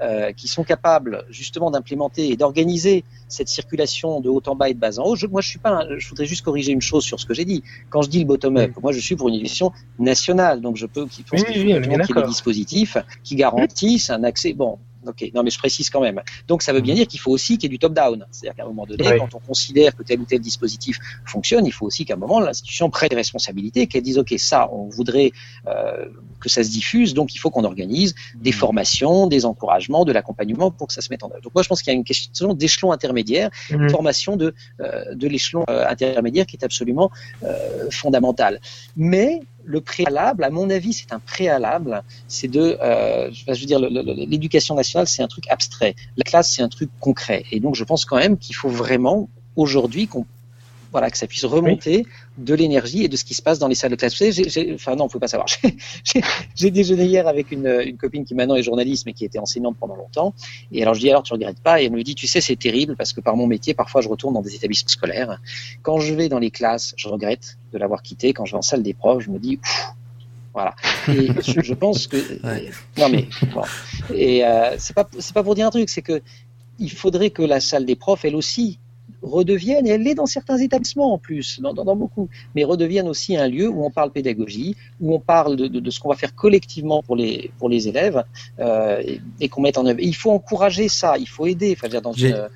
Speaker 6: euh, qui sont capables justement d'implémenter et d'organiser cette circulation de haut en bas et de bas en haut, je, moi je suis pas, un- je voudrais juste corriger une chose sur ce que j'ai dit. Quand je dis le bottom-up, moi je suis pour une éducation nationale, donc je peux, qui pense
Speaker 3: Oui,
Speaker 6: qu'il faut
Speaker 3: oui, bien
Speaker 6: qu'il y ait des dispositifs qui garantissent un accès. Bon, ok. Non, mais je précise quand même. Donc, ça veut bien dire qu'il faut aussi qu'il y ait du top-down. C'est-à-dire qu'à un moment donné, quand on considère que tel ou tel dispositif fonctionne, il faut aussi qu'à un moment, l'institution prenne des responsabilités, qu'elle dise, ok, ça, on voudrait euh, que ça se diffuse, donc il faut qu'on organise des formations, des encouragements, de l'accompagnement pour que ça se mette en œuvre. Donc, moi, je pense qu'il y a une question d'échelon intermédiaire
Speaker 3: Mhm.
Speaker 6: formation de, euh, de l'échelon euh, intermédiaire qui est absolument euh, fondamentale. Mais le préalable, à mon avis, c'est un préalable, c'est de, euh, je veux dire, l'éducation nationale, c'est un truc abstrait. La classe, c'est un truc concret. Et donc, je pense quand même qu'il faut vraiment, aujourd'hui, qu'on voilà, que ça puisse remonter de l'énergie et de ce qui se passe dans les salles de classe. Vous savez, j'ai- j'ai- enfin non, on peut pas savoir. J'ai- déjeuné hier avec une, une copine qui maintenant est journaliste, mais qui était enseignante pendant longtemps. Et alors je dis alors tu regrettes pas? Et elle me dit tu sais c'est terrible parce que par mon métier parfois je retourne dans des établissements scolaires. Quand je vais dans les classes, je regrette de l'avoir quitté. Quand je vais en salle des profs, je me dis Ouf voilà. Et je, je pense que
Speaker 1: Ouais.
Speaker 6: non mais bon. Et euh, c'est pas c'est pas pour dire un truc, c'est que il faudrait que la salle des profs elle aussi redevienne, et elle l'est dans certains établissements en plus, dans, dans, dans beaucoup, mais redevienne aussi un lieu où on parle pédagogie, où on parle de, de, de ce qu'on va faire collectivement pour les, pour les élèves euh, et, et qu'on mette en œuvre. Et il faut encourager ça, il faut aider. Enfin, dire, dans, une, euh,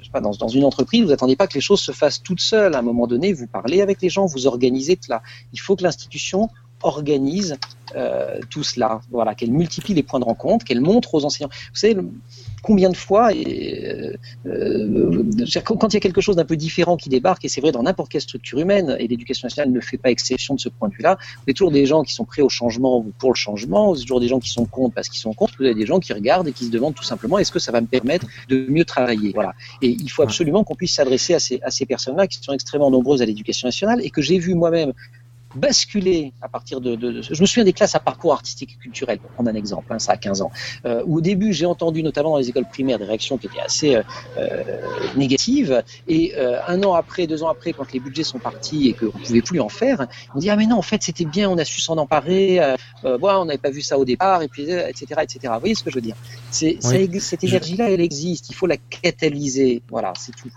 Speaker 6: je sais pas, dans, dans une entreprise, vous attendez pas que les choses se fassent toutes seules. À un moment donné, vous parlez avec les gens, vous organisez tout cela. Il faut que l'institution organise euh, tout cela, voilà, qu'elle multiplie les points de rencontre, qu'elle montre aux enseignants. Vous savez, le- combien de fois, et, euh, euh, quand il y a quelque chose d'un peu différent qui débarque, et c'est vrai dans n'importe quelle structure humaine, et l'éducation nationale ne fait pas exception de ce point de vue-là, vous avez toujours des gens qui sont prêts au changement ou pour le changement, vous avez toujours des gens qui sont contre parce qu'ils sont contre, vous avez des gens qui regardent et qui se demandent tout simplement est-ce que ça va me permettre de mieux travailler? Voilà. Et il faut absolument qu'on puisse s'adresser à ces, à ces personnes-là qui sont extrêmement nombreuses à l'éducation nationale et que j'ai vu moi-même basculer à partir de, de, de- Je me souviens des classes à parcours artistique et culturel, pour prendre un exemple, hein, ça a 15 ans, euh, où au début j'ai entendu, notamment dans les écoles primaires, des réactions qui étaient assez euh, euh, négatives, et euh, un an après, deux ans après, quand les budgets sont partis et qu'on ne pouvait plus en faire, on dit ah mais non, en fait c'était bien, on a su s'en emparer, euh, euh, voilà, on n'avait pas vu ça au départ, et puis euh, etc. etc. Vous voyez ce que je veux dire? C'est
Speaker 1: Oui.
Speaker 6: Cette énergie-là, elle existe, il faut la catalyser, voilà, c'est tout.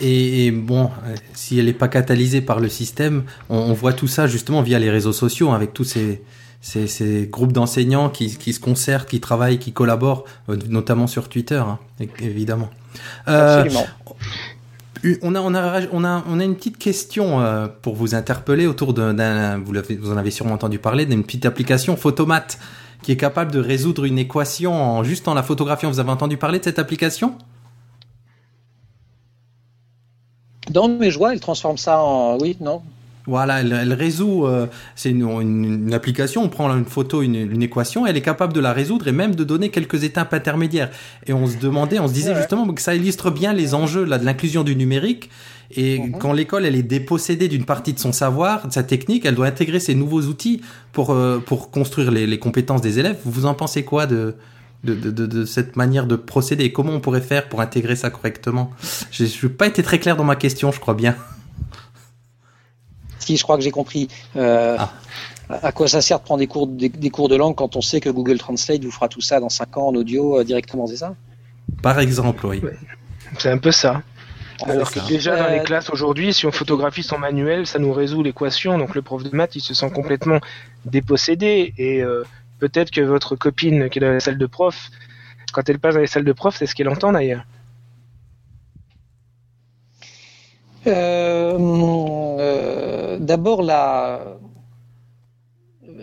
Speaker 1: Et, et bon, si elle n'est pas catalysée par le système, on, on voit tout ça justement via les réseaux sociaux, hein, avec tous ces, ces, ces groupes d'enseignants qui, qui se concertent, qui travaillent, qui collaborent, euh, notamment sur Twitter, hein, évidemment. Euh, On a, on, a, on, a, on a une petite question euh, pour vous interpeller autour d'un- vous, vous en avez sûrement entendu parler, d'une petite application Photomat qui est capable de résoudre une équation en juste en la photographiant. Vous avez entendu parler de cette application?
Speaker 6: Dans mes joies, elle transforme ça en. Oui, non
Speaker 1: Voilà, elle, elle résout, euh, c'est une, une, une application, on prend une photo, une, une équation, elle est capable de la résoudre et même de donner quelques étapes intermédiaires. Et on se demandait, on se disait
Speaker 6: Ouais.
Speaker 1: justement que ça illustre bien les enjeux là, de l'inclusion du numérique. Et
Speaker 6: Mhm.
Speaker 1: quand l'école elle est dépossédée d'une partie de son savoir, de sa technique, elle doit intégrer ces nouveaux outils pour euh, pour construire les, les compétences des élèves. Vous en pensez quoi de de, de, de, de cette manière de procéder et comment on pourrait faire pour intégrer ça correctement Je n'ai pas été très clair dans ma question, je crois bien.
Speaker 6: Si, je crois que j'ai compris. Euh,
Speaker 1: Ah.
Speaker 6: À quoi ça sert de prendre des cours, des, des cours de langue quand on sait que Google Translate vous fera tout ça dans 5 ans en audio euh, directement, c'est ça?
Speaker 1: Par exemple, oui.
Speaker 3: Ouais. C'est un peu ça. Alors
Speaker 1: c'est
Speaker 3: que déjà dans
Speaker 6: Euh,
Speaker 3: les classes aujourd'hui, si on photographie son manuel, ça nous résout l'équation. Donc le prof de maths, il se sent complètement dépossédé. Et euh, peut-être que votre copine qui est dans la salle de prof, quand elle passe dans les salles de prof, c'est ce qu'elle entend d'ailleurs.
Speaker 6: Euh, euh, D'abord, la.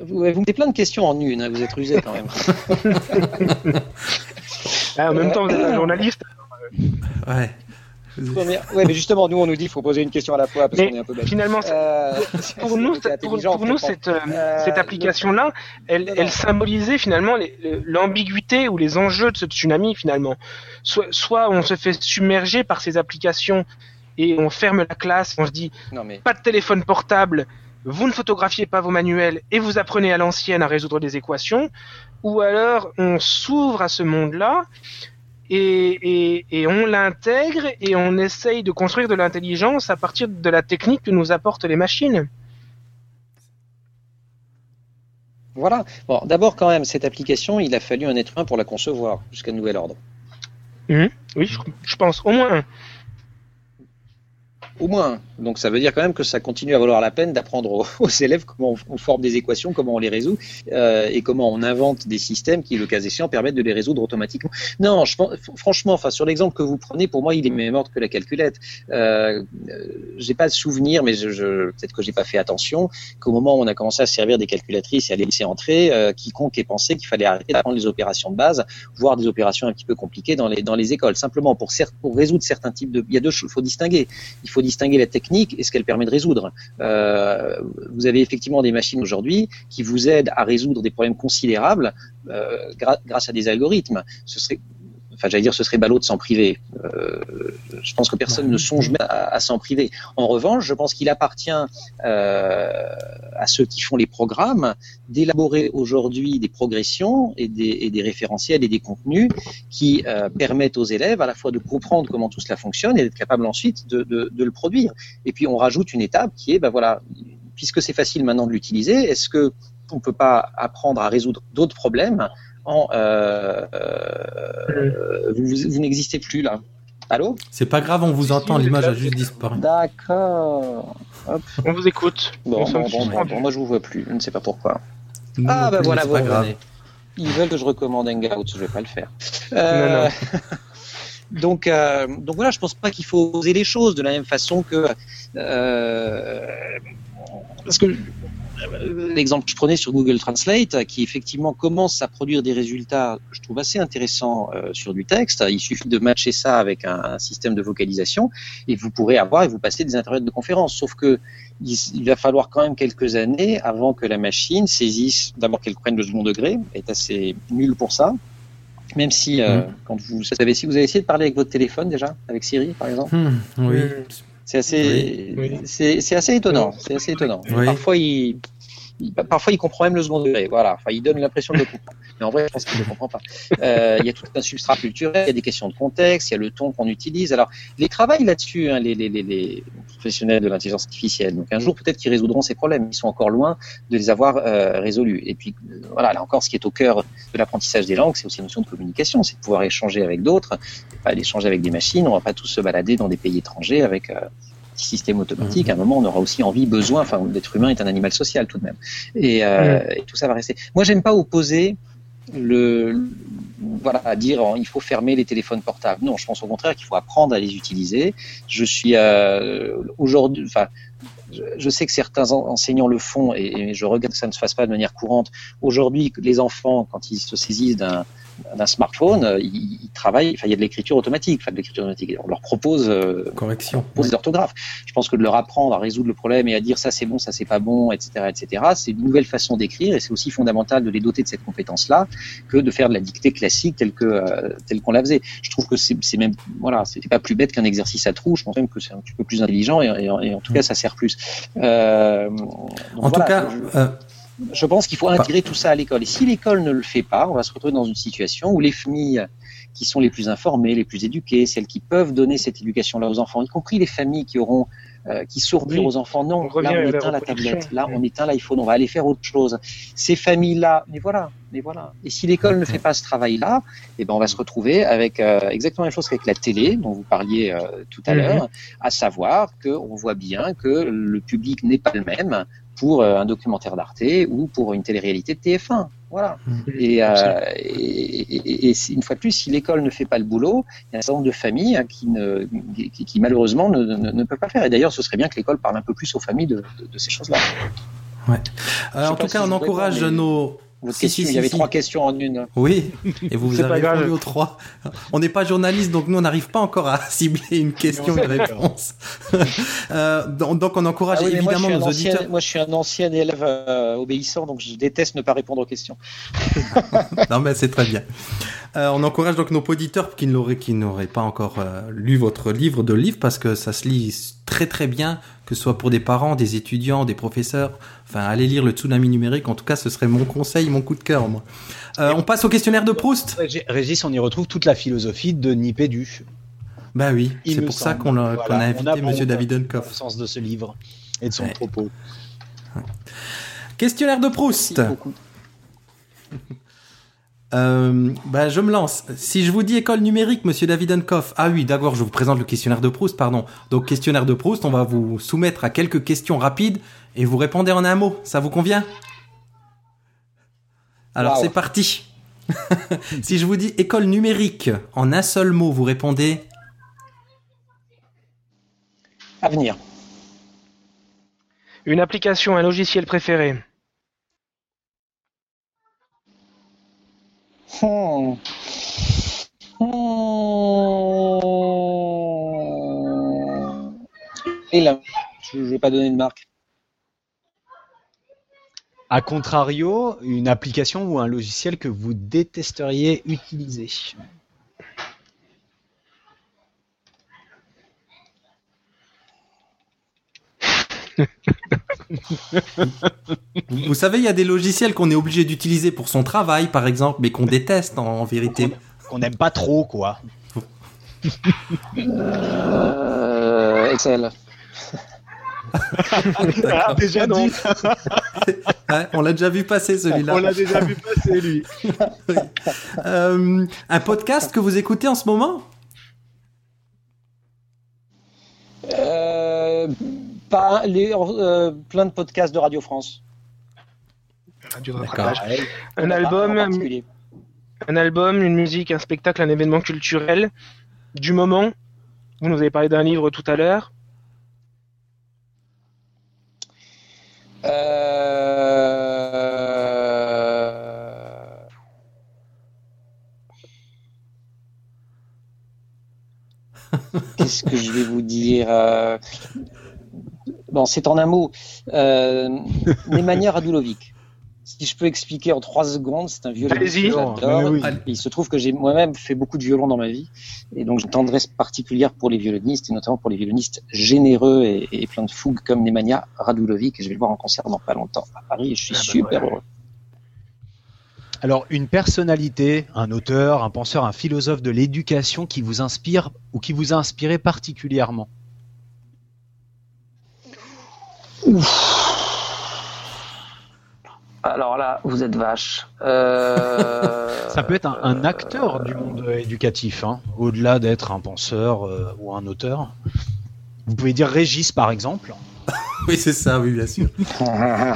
Speaker 6: Vous, vous me mettez plein de questions en une, hein, vous êtes rusé quand même.
Speaker 3: Ah, en même
Speaker 6: Euh,
Speaker 3: temps, vous êtes un journaliste.
Speaker 1: Ouais.
Speaker 6: Ouais, mais justement, nous, on nous dit qu'il faut poser une question à la fois parce qu'on est un peu bête.
Speaker 3: Finalement,
Speaker 6: Euh,
Speaker 3: pour nous, pour, nous cette, euh, cette application-là, elle,
Speaker 6: non, non.
Speaker 3: elle symbolisait finalement l'ambiguïté ou les enjeux de ce tsunami finalement. Soit, soit on se fait submerger par ces applications et on ferme la classe, on se dit
Speaker 6: Non, mais
Speaker 3: pas de téléphone portable, vous ne photographiez pas vos manuels et vous apprenez à l'ancienne à résoudre des équations, ou alors on s'ouvre à ce monde-là et, et, et on l'intègre et on essaye de construire de l'intelligence à partir de la technique que nous apportent les machines.
Speaker 6: voilà. Bon, d'abord, quand même, cette application, il a fallu un être humain pour la concevoir jusqu'à nouvel ordre.
Speaker 3: Oui, je, je pense, au moins un.
Speaker 6: Au moins. Donc ça veut dire quand même que ça continue à valoir la peine d'apprendre aux, élèves comment on, forme des équations, comment on les résout euh, et comment on invente des systèmes qui, le cas échéant, permettent de les résoudre automatiquement. Non, je franchement, enfin sur l'exemple que vous prenez, pour moi, il est même que la calculette. Euh, j'ai pas de souvenir, mais je, je, peut-être que j'ai pas fait attention, qu'au moment où on a commencé à servir des calculatrices et à les laisser entrer, euh, quiconque ait pensé qu'il fallait arrêter d'apprendre les opérations de base, voire des opérations un petit peu compliquées dans les dans les écoles. Simplement pour pour résoudre certains types de, il y a deux choses, il faut distinguer. Distinguer la technique et ce qu'elle permet de résoudre. Euh, vous avez effectivement des machines aujourd'hui qui vous aident à résoudre des problèmes considérables euh, grâce à des algorithmes. Ce serait enfin j'allais dire ce serait ballot de s'en priver. Euh, je pense que personne ne songe à, à s'en priver. En revanche, je pense qu'il appartient euh, à ceux qui font les programmes d'élaborer aujourd'hui des progressions et des, et des, référentiels et des contenus qui euh, permettent aux élèves à la fois de comprendre comment tout cela fonctionne et d'être capable ensuite de, de, de, le produire. Et puis on rajoute une étape qui est, ben voilà, puisque c'est facile maintenant de l'utiliser, est-ce que on peut pas apprendre à résoudre d'autres problèmes en, euh, euh, vous, vous n'existez plus là. Allô
Speaker 1: C'est pas grave, on vous entend, l'image a juste disparu.
Speaker 6: D'accord.
Speaker 3: On vous écoute.
Speaker 6: Bon, bon, bon, bon, bon, moi je vous vois plus, je ne sais pas pourquoi. Nous ah bah voilà, vous revenez. Ils veulent que je recommande Hangout, je vais pas le faire. Euh... Non, non. donc, euh, donc voilà, je pense pas qu'il faut oser les choses de la même façon que euh, parce que l'exemple que je prenais sur Google Translate, qui effectivement commence à produire des résultats, je trouve assez intéressants euh, sur du texte. Il suffit de matcher ça avec un, un, système de vocalisation et vous pourrez avoir et vous passer des interprètes de conférences. Sauf que il, il, va falloir quand même quelques années avant que la machine saisisse, d'abord qu'elle prenne le second degré, est assez nulle pour ça. Même si, euh, mmh. quand vous savez, si vous avez essayé de parler avec votre téléphone déjà, avec Siri par exemple.
Speaker 1: Mmh, oui.
Speaker 6: C'est assez, oui, oui. c'est assez étonnant. C'est assez étonnant. Oui. Parfois, il, il, parfois, il comprend même le second degré. Voilà. Enfin, il donne l'impression de le comprendre. Mais en vrai, je pense qu'il ne comprend pas. Euh, il y a tout un substrat culturel, il y a des questions de contexte, il y a le ton qu'on utilise. Alors, les travaillent là-dessus, hein, les, les, les, les, professionnels de l'intelligence artificielle. Donc, un jour, peut-être qu'ils résoudront ces problèmes. Ils sont encore loin de les avoir euh, résolus. Et puis, euh, voilà, là encore, ce qui est au cœur de l'apprentissage des langues, c'est aussi la notion de communication. C'est de pouvoir échanger avec d'autres, pas d'échanger avec des machines. On va pas tous se balader dans des pays étrangers avec euh, système automatique, mmh. à un moment, on aura aussi envie, besoin, enfin, l'être humain est un animal social tout de même. Et, euh, mmh. et tout ça va rester. Moi, j'aime pas opposer le, voilà, dire il faut fermer les téléphones portables. Non, je pense au contraire qu'il faut apprendre à les utiliser. Je suis euh, aujourd'hui, enfin, je, sais que certains enseignants le font et, je regrette que ça ne se fasse pas de manière courante. Aujourd'hui, les enfants, quand ils se saisissent d'un d'un smartphone, euh, ils, ils, travaillent, enfin il y a de l'écriture automatique, enfin de l'écriture automatique. On leur propose, euh,
Speaker 1: correction,
Speaker 6: propose ouais. des orthographes. Je pense que de leur apprendre à résoudre le problème et à dire ça c'est bon, ça c'est pas bon, etc., etc. C'est une nouvelle façon d'écrire et c'est aussi fondamental de les doter de cette compétence-là que de faire de la dictée classique telle que euh, telle qu'on la faisait. Je trouve que c'est même voilà, c'était pas plus bête qu'un exercice à trous. Je pense même que c'est un petit peu plus intelligent et, et, et en tout mmh. cas ça sert plus.
Speaker 1: Euh, en voilà, tout cas.
Speaker 6: Je, je pense qu'il faut intégrer tout ça à l'école. Et si l'école ne le fait pas, on va se retrouver dans une situation où les familles qui sont les plus informées, les plus éduquées, celles qui peuvent donner cette éducation-là aux enfants, y compris les familles qui auront euh, qui sauront dire oui. aux enfants non, on là on éteint la tablette, là on éteint l'iPhone, on va aller faire autre chose. Ces familles-là, mais voilà, mais voilà. Et si l'école ne fait pas ce travail-là, eh ben on va se retrouver avec euh, exactement la même chose qu'avec la télé dont vous parliez euh, tout à mm -hmm. l'heure, à savoir qu'on voit bien que le public n'est pas le même pour euh, un documentaire d'Arte ou pour une télé-réalité de TF1. Voilà. Mmh. Et, euh, et, et, et, une fois de plus, si l'école ne fait pas le boulot, il y a un certain nombre de familles hein, qui, ne, qui, qui, malheureusement ne, ne, ne, peuvent pas faire. Et d'ailleurs, ce serait bien que l'école parle un peu plus aux familles de, de, de ces choses-là.
Speaker 1: Ouais. Euh, en tout cas, si on encourage nos
Speaker 6: votre si, question, si, il y avait si. trois questions en une.
Speaker 1: Oui, et vous, vous avez répondu aux trois. On n'est pas journaliste, donc nous, on n'arrive pas encore à cibler une question et une réponse. euh, donc, on encourage ah oui, évidemment
Speaker 6: moi,
Speaker 1: nos
Speaker 6: ancien,
Speaker 1: auditeurs.
Speaker 6: Moi, je suis un ancien élève euh, obéissant, donc je déteste ne pas répondre aux questions.
Speaker 1: non, mais c'est très bien. Euh, on encourage donc nos auditeurs qui n'auraient qui n'auraient pas encore euh, lu votre livre de livre parce que ça se lit très très bien, que ce soit pour des parents, des étudiants, des professeurs. Enfin, allez lire le tsunami numérique. En tout cas, ce serait mon conseil, mon coup de cœur, moi. Euh, on passe au questionnaire de Proust.
Speaker 2: Régis, on y retrouve toute la philosophie de Nipédu.
Speaker 1: Bah oui, c'est pour semble. ça qu'on a, voilà, qu a, invité Monsieur David Unkoff.
Speaker 2: Le sens de ce livre et de son ouais. propos.
Speaker 1: Questionnaire de Proust. Euh, bah, je me lance. Si je vous dis école numérique, monsieur David Unkoff. Ah oui, d'accord, je vous présente le questionnaire de Proust, pardon. Donc, questionnaire de Proust, on va vous soumettre à quelques questions rapides et vous répondez en un mot. Ça vous convient? Alors,
Speaker 6: Wow.
Speaker 1: c'est parti. si je vous dis école numérique, en un seul mot, vous répondez?
Speaker 6: Avenir.
Speaker 3: Une application, un logiciel préféré.
Speaker 6: Hmm. Hmm. Et là, je ne vais pas donner de marque.
Speaker 2: A contrario, une application ou un logiciel que vous détesteriez utiliser.
Speaker 1: Vous savez, il y a des logiciels qu'on est obligé d'utiliser pour son travail, par exemple, mais qu'on déteste en, en vérité.
Speaker 2: Qu'on n'aime pas trop, quoi.
Speaker 6: Euh, Excel.
Speaker 2: Déjà dit.
Speaker 1: Ouais, on l'a déjà vu passer celui-là.
Speaker 2: On l'a déjà vu passer, lui.
Speaker 1: Euh, un podcast que vous écoutez en ce moment?
Speaker 6: Euh, pas les, euh, plein de podcasts de Radio France.
Speaker 3: Radio Un album, un album, une musique, un spectacle, un événement culturel du moment. Vous nous avez parlé d'un livre tout à l'heure.
Speaker 6: Euh... Qu'est-ce que je vais vous dire euh, Bon, c'est en un mot. Euh, Nemanja Radulovic. Si je peux expliquer en trois secondes, c'est un violoniste
Speaker 3: Allez-y.
Speaker 6: que j'adore.
Speaker 2: Mais oui.
Speaker 6: Il se trouve que j'ai moi-même fait beaucoup de violon dans ma vie, et donc j'ai une tendresse particulière pour les violonistes, et notamment pour les violonistes généreux et, et plein de fougue comme Nemanja Radulovic. Et je vais le voir en concert dans pas longtemps à Paris, et je suis
Speaker 3: Ah bah
Speaker 6: super heureux.
Speaker 2: Alors, une personnalité, un auteur, un penseur, un philosophe de l'éducation qui vous inspire ou qui vous a inspiré particulièrement?
Speaker 6: Alors là, vous êtes vache. Euh,
Speaker 2: Ça peut être un, un acteur du monde éducatif, hein, au-delà d'être un penseur euh, ou un auteur. Vous pouvez dire Régis, par exemple.
Speaker 1: Oui, c'est ça, oui, bien sûr.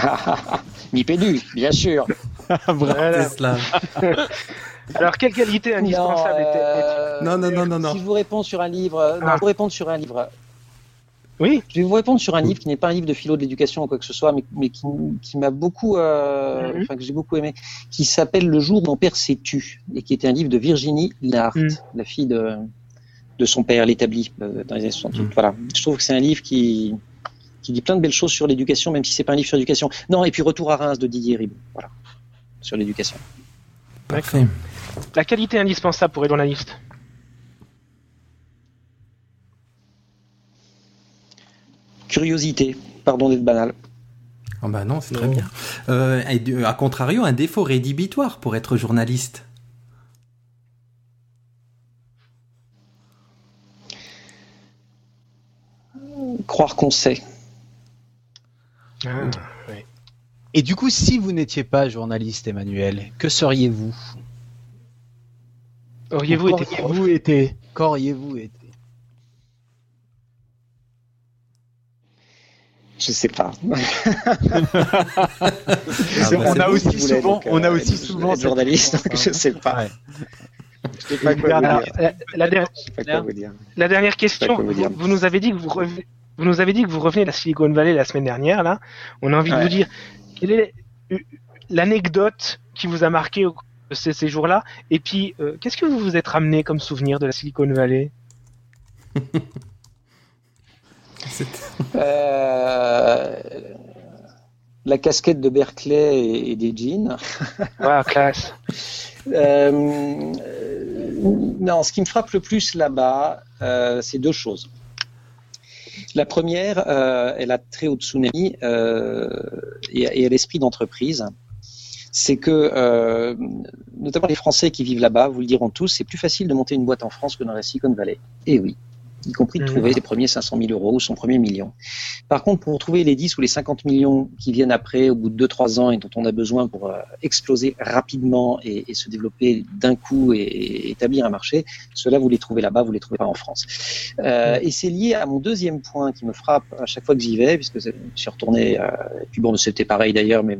Speaker 6: Mipédu, bien sûr.
Speaker 1: Cela.
Speaker 3: Alors, quelle qualité indispensable
Speaker 6: Non,
Speaker 3: était
Speaker 6: euh,
Speaker 1: Non, non, non, non, non.
Speaker 6: Si je vous réponds sur un livre, non,
Speaker 3: Ah.
Speaker 6: je vous réponds sur un livre.
Speaker 3: Oui,
Speaker 6: Je vais vous répondre sur un livre qui n'est pas un livre de philo de l'éducation ou quoi que ce soit, mais, mais qui, qui m'a beaucoup, euh,
Speaker 3: Mhm.
Speaker 6: enfin que j'ai beaucoup aimé, qui s'appelle Le jour où mon père s'est tu, et qui était un livre de Virginie Lart,
Speaker 3: Mhm.
Speaker 6: la fille de, de son père, l'établi euh, dans les années 68.
Speaker 1: Mhm.
Speaker 6: Voilà. Je trouve que c'est un livre qui, qui dit plein de belles choses sur l'éducation, même si c'est pas un livre sur l'éducation. Non, et puis Retour à Reims de Didier Ribot. Voilà. Sur l'éducation.
Speaker 1: Parfait.
Speaker 3: la qualité indispensable pour les journalistes.
Speaker 6: Curiosité. Pardon d'être banal.
Speaker 1: Ah bah non, c'est très bien. Euh, et à contrario, un défaut rédhibitoire pour être journaliste.
Speaker 6: Croire qu'on sait.
Speaker 3: Ah.
Speaker 2: Et du coup, si vous n'étiez pas journaliste, Emmanuel, que seriez-vous?
Speaker 3: Auriez-vous été
Speaker 2: Qu'auriez-vous été Qu'auriez-vous été
Speaker 6: Je sais pas.
Speaker 1: Ah bah,
Speaker 2: on a
Speaker 1: bon.
Speaker 2: aussi souvent,
Speaker 6: donc,
Speaker 2: on a
Speaker 6: euh,
Speaker 2: aussi souvent
Speaker 6: journaliste, donc
Speaker 2: réponse,
Speaker 6: je sais pas.
Speaker 2: Ouais.
Speaker 6: Je sais pas quoi vous
Speaker 2: Alors,
Speaker 6: dire.
Speaker 3: la, la der-
Speaker 6: Je sais pas quoi vous dire.
Speaker 3: la dernière question,
Speaker 6: vous
Speaker 3: vous,
Speaker 6: dire.
Speaker 3: vous nous avez dit que vous revenez, vous nous avez dit que vous revenez de la Silicon Valley la semaine dernière, là. On a envie de vous dire, quelle est l'anecdote qui vous a marqué au cours de ces, ces jours-là? Et puis, euh, qu'est-ce que vous vous êtes ramené comme souvenir de la Silicon Valley?
Speaker 6: Euh, la casquette de Berkeley et, et des jeans.
Speaker 3: Voilà, classe.
Speaker 6: Euh, non, ce qui me frappe le plus là-bas, euh, c'est deux choses. La première, euh, elle a trait au tsunami euh, et, et à l'esprit d'entreprise. C'est que, euh, notamment les Français qui vivent là-bas, vous le diront tous, c'est plus facile de monter une boîte en France que dans la Silicon Valley. Et oui. Y compris de
Speaker 3: Mhm.
Speaker 6: trouver les premiers 500 000 euros ou son premier million. Par contre, pour trouver les 10 ou les 50 millions qui viennent après, au bout de 2-3 ans, et dont on a besoin pour euh, exploser rapidement et, et se développer d'un coup et, et établir un marché, ceux-là, vous les trouvez là-bas, vous les trouvez pas en France. Euh, et c'est lié à mon deuxième point qui me frappe à chaque fois que j'y vais, puisque je suis retourné, euh, et puis bon, c'était pareil d'ailleurs, mais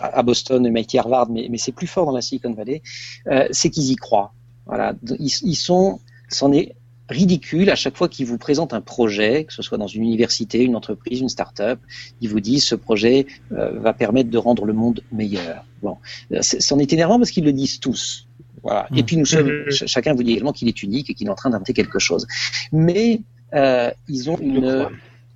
Speaker 6: à Boston, MIT, Harvard, mais, mais c'est plus fort dans la Silicon Valley, euh, c'est qu'ils y croient. Voilà, ils, ils sont, c'en est ridicule à chaque fois qu'ils vous présentent un projet, que ce soit dans une université, une entreprise, une start-up, ils vous disent ce projet euh, va permettre de rendre le monde meilleur. Bon, Euh, c'en est énervant parce qu'ils le disent tous. Voilà. Et
Speaker 1: Mhm.
Speaker 6: puis nous sommes, ch- chacun vous dit également qu'il est unique et qu'il est en train d'inventer quelque chose. Mais euh, ils ont une.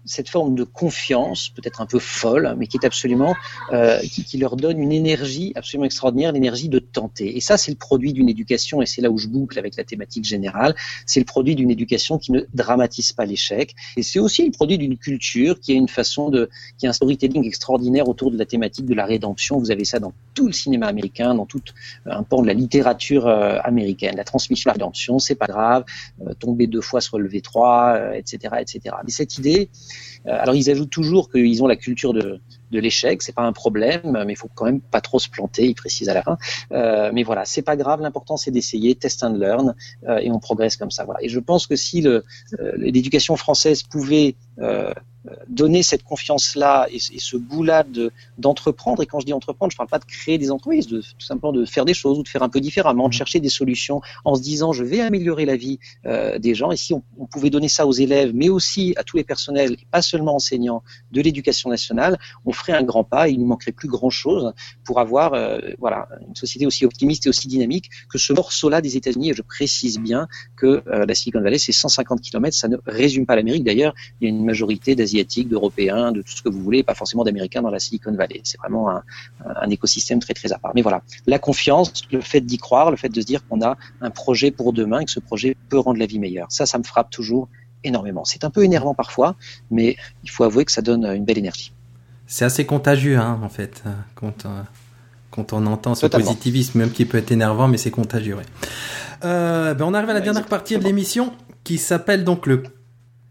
Speaker 6: Cette forme de confiance, peut-être un peu folle, mais qui est absolument, euh, qui, qui leur donne une énergie absolument extraordinaire, l'énergie de tenter. Et ça, c'est le produit d'une éducation, et c'est là où je boucle avec la thématique générale, c'est le produit d'une éducation qui ne dramatise pas l'échec. Et c'est aussi le produit d'une culture qui a une façon de, qui a un storytelling extraordinaire autour de la thématique de la rédemption. Vous avez ça dans tout le cinéma américain, dans tout euh, un pan de la littérature euh, américaine. La transmission de la rédemption, c'est pas grave, euh, tomber deux fois, se relever trois, etc., etc. Mais cette idée, alors ils ajoutent toujours qu'ils ont la culture de, de l'échec, c'est pas un problème, mais il faut quand même pas trop se planter, ils précisent à la fin. Euh, mais voilà, c'est pas grave, l'important c'est d'essayer, test and learn, euh, et on progresse comme ça. Voilà. Et je pense que si euh, l'éducation française pouvait euh, donner cette confiance-là et, et ce goût-là de, d'entreprendre, et quand je dis entreprendre, je parle pas de créer des entreprises, de tout simplement de faire des choses ou de faire un peu différemment, de chercher des solutions en se disant je vais améliorer la vie euh, des gens. Et si on, on pouvait donner ça aux élèves, mais aussi à tous les personnels, et pas seulement enseignants de l'éducation nationale, on ferait un grand pas et il ne manquerait plus grand-chose pour avoir euh, voilà, une société aussi optimiste et aussi dynamique que ce morceau-là des États-Unis. Et je précise bien que euh, la Silicon Valley, c'est 150 km, ça ne résume pas l'Amérique. D'ailleurs, il y a une majorité d'Asiatiques, d'Européens, de tout ce que vous voulez, pas forcément d'Américains dans la Silicon Valley. C'est vraiment un, un écosystème très très à part. Mais voilà, la confiance, le fait d'y croire, le fait de se dire qu'on a un projet pour demain et que ce projet peut rendre la vie meilleure. Ça, ça me frappe toujours énormément. C'est un peu énervant parfois, mais il faut avouer que ça donne une belle énergie.
Speaker 1: C'est assez contagieux, hein, en fait, euh, quand, euh, quand on entend ce
Speaker 6: Totalement.
Speaker 1: positivisme, même qui peut être énervant, mais c'est contagieux. ouais. Euh, ben on arrive à la
Speaker 6: Ouais,
Speaker 1: dernière partie de l'émission qui s'appelle donc le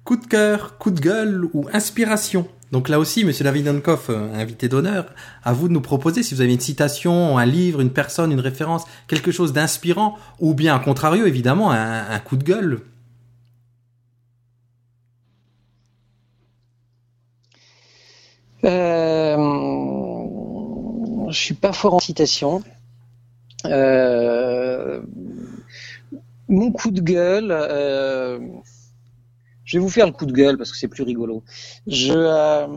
Speaker 1: coup de cœur, coup de gueule ou inspiration. Donc là aussi, Monsieur David Dankoff, euh, invité d'honneur, à vous de nous proposer si vous avez une citation, un livre, une personne, une référence, quelque chose d'inspirant, ou bien, à contrario, évidemment, un, un coup de gueule.
Speaker 6: Euh, je suis pas fort en citation. Euh, mon coup de gueule, euh, je vais vous faire le coup de gueule parce que c'est plus rigolo. Je, euh,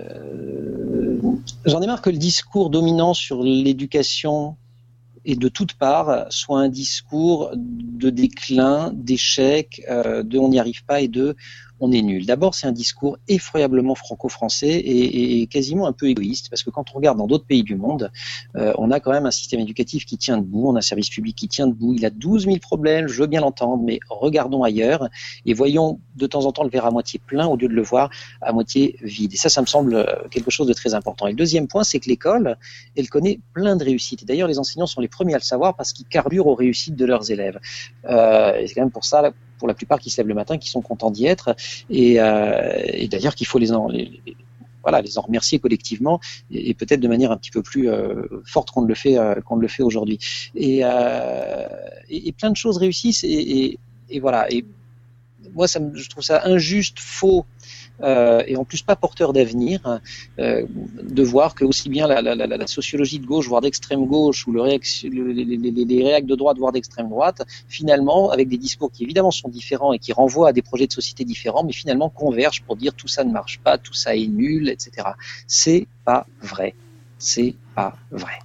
Speaker 6: euh, j'en ai marre que le discours dominant sur l'éducation et de toutes parts soit un discours de déclin, d'échec, euh, de on n'y arrive pas et de on est nul. D'abord, c'est un discours effroyablement franco-français et, et, quasiment un peu égoïste, parce que quand on regarde dans d'autres pays du monde, euh, on a quand même un système éducatif qui tient debout, on a un service public qui tient debout, il a 12 000 problèmes, je veux bien l'entendre, mais regardons ailleurs et voyons de temps en temps le verre à moitié plein au lieu de le voir à moitié vide. Et ça, ça me semble quelque chose de très important. Et le deuxième point, c'est que l'école, elle connaît plein de réussites. Et d'ailleurs, les enseignants sont les premiers à le savoir parce qu'ils carburent aux réussites de leurs élèves. Euh, et c'est quand même pour ça, pour la plupart qui se lèvent le matin, qui sont contents d'y être, et, euh, et d'ailleurs qu'il faut les en, les, les, voilà, les en remercier collectivement, et, peut-être de manière un petit peu plus euh, forte qu'on ne le fait euh, qu'on le fait aujourd'hui. Et, euh, et, et, plein de choses réussissent, et, et voilà. Et moi, ça je trouve ça injuste, faux. Euh, et en plus pas porteur d'avenir, euh, de voir que aussi bien la, sociologie de gauche, voire d'extrême gauche, ou les, les, réacts de droite, voire d'extrême droite, finalement, avec des discours qui évidemment sont différents et qui renvoient à des projets de société différents, mais finalement convergent pour dire tout ça ne marche pas, tout ça est nul, etc. C'est pas vrai. C'est pas vrai.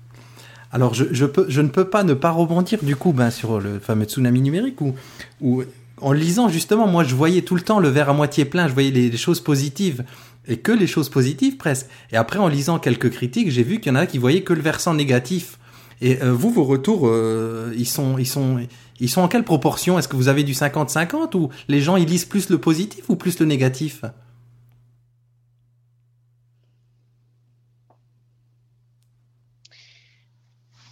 Speaker 1: Alors, je ne peux pas ne pas rebondir du coup ben, sur le fameux tsunami numérique où, où en lisant justement, moi je voyais tout le temps le verre à moitié plein, je voyais les, choses positives et que les choses positives presque. Et après en lisant quelques critiques, j'ai vu qu'il y en a qui voyaient que le versant négatif. Et euh, vous, vos retours, euh, ils sont, ils sont, ils sont en quelle proportion? Est-ce que vous avez du 50-50 ou les gens ils lisent plus le positif ou plus le négatif?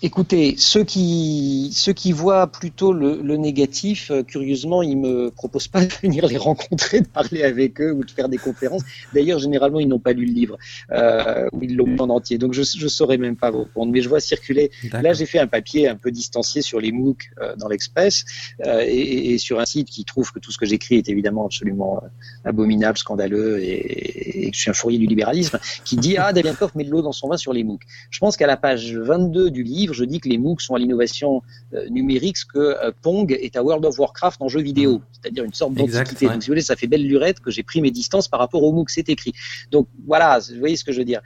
Speaker 6: Écoutez, ceux qui, ceux qui voient plutôt le, le négatif, euh, curieusement, ils me proposent pas de venir les rencontrer, de parler avec eux ou de faire des conférences. D'ailleurs, généralement, ils n'ont pas lu le livre euh, ou ils l'ont en entier. Donc, je ne saurais même pas vous répondre. Mais je vois circuler. Là, j'ai fait un papier un peu distancié sur les MOOC euh, dans l'Express euh, et, et sur un site qui trouve que tout ce que j'écris est évidemment absolument euh, abominable, scandaleux et, et que je suis un fourrier du libéralisme, qui dit Ah, Davienkoff met de l'eau dans son vin sur les MOOC. Je pense qu'à la page 22 du livre, je dis que les MOOC sont à l'innovation euh, numérique ce que euh, Pong est à World of Warcraft en jeu vidéo, c'est-à-dire une sorte d'antiquité.
Speaker 1: ouais.
Speaker 6: Donc, si vous voulez, ça fait belle lurette que j'ai pris mes distances par rapport au MOOC, c'est écrit. Donc, voilà, vous voyez ce que je veux dire.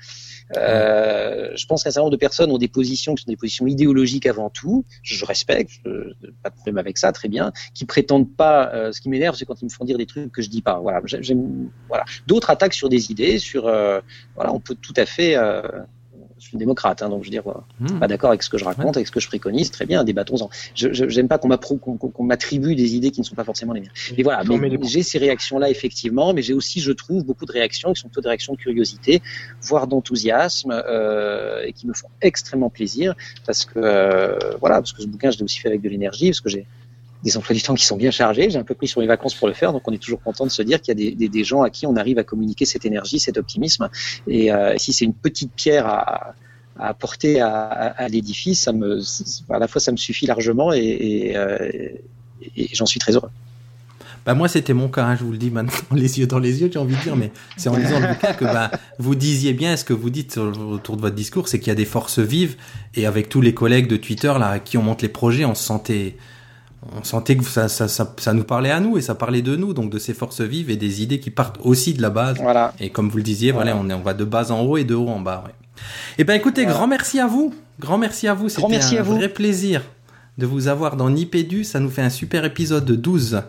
Speaker 6: Euh, je pense qu'un certain nombre de personnes ont des positions qui sont des positions idéologiques avant tout. Je respecte, je- pas de problème avec ça, très bien. Qui prétendent pas. euh, ce qui m'énerve, c'est quand ils me font dire des trucs que je dis pas. Voilà, J'ai- j'aime. Voilà. D'autres attaquent sur des idées, sur. euh, voilà, on peut tout à fait. Je suis démocrate, hein, donc je veux dire, voilà,
Speaker 1: Hmm.
Speaker 6: pas d'accord avec ce que je raconte, avec ce que je préconise, très bien, débattons-en. Je je- j'aime pas qu'on m'attribue des idées qui ne sont pas forcément les miennes. Mais voilà, mais
Speaker 3: les-
Speaker 6: j'ai ces réactions-là effectivement, mais j'ai aussi, je trouve, beaucoup de réactions qui sont plutôt des réactions de curiosité, voire d'enthousiasme, euh, et qui me font extrêmement plaisir, parce que euh, voilà, parce que ce bouquin, je l'ai aussi fait avec de l'énergie, parce que j'ai des emplois du temps qui sont bien chargés, j'ai un peu pris sur mes vacances pour le faire, donc on est toujours content de se dire qu'il y a des, gens à qui on arrive à communiquer cette énergie, cet optimisme, et euh, si c'est une petite pierre à, à apporter à, l'édifice, à la fois ça me suffit largement euh, et j'en suis très heureux.
Speaker 1: Bah moi c'était mon cas, hein, je vous le dis maintenant les yeux dans les yeux, j'ai envie de dire, mais c'est en lisant le bouquin que bah, vous disiez bien ce que vous dites autour de votre discours, c'est qu'il y a des forces vives et avec tous les collègues de Twitter là à qui on monte les projets, on se sentait, on sentait que ça, ça, ça, ça nous parlait à nous et ça parlait de nous, donc de ces forces vives et des idées qui partent aussi de la base.
Speaker 6: Voilà.
Speaker 1: Et comme vous le disiez, voilà,
Speaker 6: Voilà.
Speaker 1: on, est, on va de bas en haut et de haut en bas. Ouais. Eh ben écoutez,
Speaker 6: Voilà.
Speaker 1: grand merci à vous, grand merci à vous, c'était un
Speaker 6: à vous.
Speaker 1: vrai plaisir de vous avoir dans Nipédu, ça nous fait un super épisode de 12.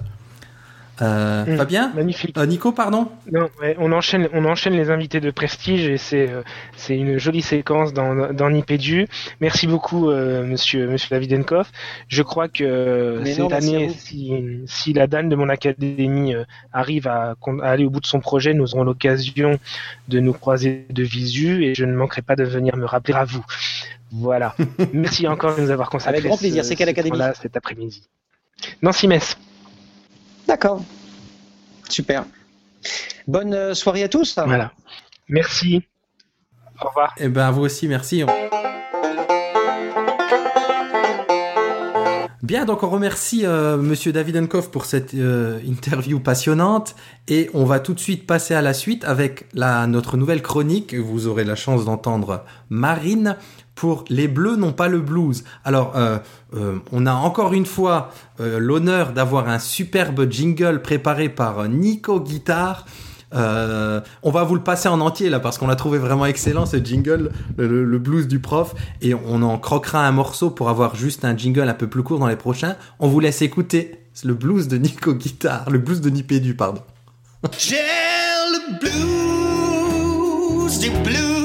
Speaker 1: Euh,
Speaker 3: Mm.
Speaker 1: Fabien
Speaker 3: Magnifique.
Speaker 1: Euh, Nico, pardon
Speaker 3: Non, ouais, on enchaîne, on enchaîne les invités de prestige et c'est euh, c'est une jolie séquence dans dans Nipédu. Merci beaucoup, euh, Monsieur Monsieur Davidenkoff. Je crois que euh,
Speaker 6: Mais
Speaker 3: cette
Speaker 6: non,
Speaker 3: année, si si la dame de mon académie euh, arrive à, à aller au bout de son projet, nous aurons l'occasion de nous croiser de visu et je ne manquerai pas de venir me rappeler à vous. Voilà. Merci encore de nous avoir consacré.
Speaker 6: Avec grand plaisir.
Speaker 3: ce-
Speaker 6: C'est quelle
Speaker 3: ce
Speaker 6: académie
Speaker 3: temps-là cet après-midi Nancy Metz.
Speaker 6: D'accord. Super. Bonne euh, soirée à tous.
Speaker 3: Voilà. Merci. Au revoir.
Speaker 1: Eh ben vous aussi, merci. Bien, donc on remercie euh, Monsieur Davidenkoff pour cette euh, interview passionnante et on va tout de suite passer à la suite avec la, notre nouvelle chronique. Vous aurez la chance d'entendre Marine pour Les Bleus n'ont pas le blues. Alors, euh, euh, on a encore une fois euh, l'honneur d'avoir un superbe jingle préparé par Nico Guitare. On va vous le passer en entier là parce qu'on l'a trouvé vraiment excellent ce jingle, le, blues du prof, et on en croquera un morceau pour avoir juste un jingle un peu plus court dans les prochains. On vous laisse écouter le blues de Nico Guitare, le blues de Nipédu, pardon.
Speaker 7: J'ai le blues du blue.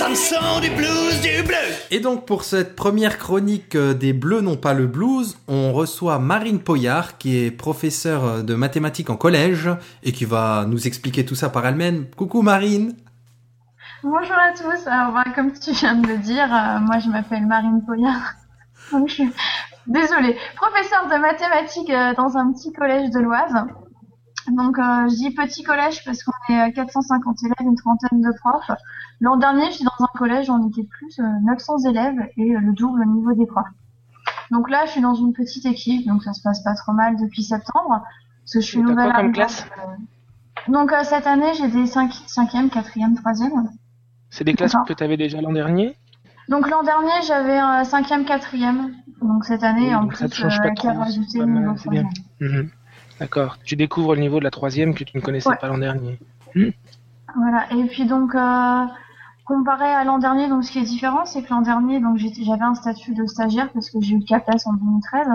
Speaker 7: Ça me sort du blues du bleu.
Speaker 1: Et donc pour cette première chronique euh, des Bleus n'ont pas le blues, on reçoit Marine Poyard qui est professeure euh, de mathématiques en collège et qui va nous expliquer tout ça par elle-même. Coucou Marine
Speaker 4: Bonjour à tous. Alors, bah, comme tu viens de le dire, euh, moi je m'appelle Marine Poyard. Donc, je suis désolée. Professeure de mathématiques euh, dans un petit collège de l'Oise. Donc, euh, je dis petit collège parce qu'on est euh, 450 élèves, une trentaine de profs. L'an dernier, j'étais dans un collège où on était plus, euh, 900 élèves et euh, le double au niveau des profs. Donc là, je suis dans une petite équipe, donc ça se passe pas trop mal depuis septembre. Parce que je suis
Speaker 3: Et
Speaker 4: nouvelle
Speaker 3: quoi comme
Speaker 4: arrivante,
Speaker 3: classe?
Speaker 4: Euh. Donc euh, cette année, j'ai des 5, 5e, 4e, 3e.
Speaker 3: C'est des classes que tu avais déjà l'an dernier?
Speaker 4: Donc l'an dernier, j'avais un cinquième, quatrième. Donc cette année,
Speaker 3: Oui,
Speaker 4: en
Speaker 3: donc ça
Speaker 4: plus,
Speaker 3: te change
Speaker 4: euh,
Speaker 3: pas
Speaker 4: qui a
Speaker 3: trop,
Speaker 4: rajouté
Speaker 3: c'est pas mal, c'est bien.
Speaker 4: premier.
Speaker 3: D'accord. Tu découvres le niveau de la troisième que tu ne connaissais
Speaker 4: Ouais.
Speaker 3: pas l'an dernier.
Speaker 4: Voilà. Et puis donc, euh, comparé à l'an dernier, donc ce qui est différent, c'est que l'an dernier, donc j'avais un statut de stagiaire parce que j'ai eu le CAPES en 2013.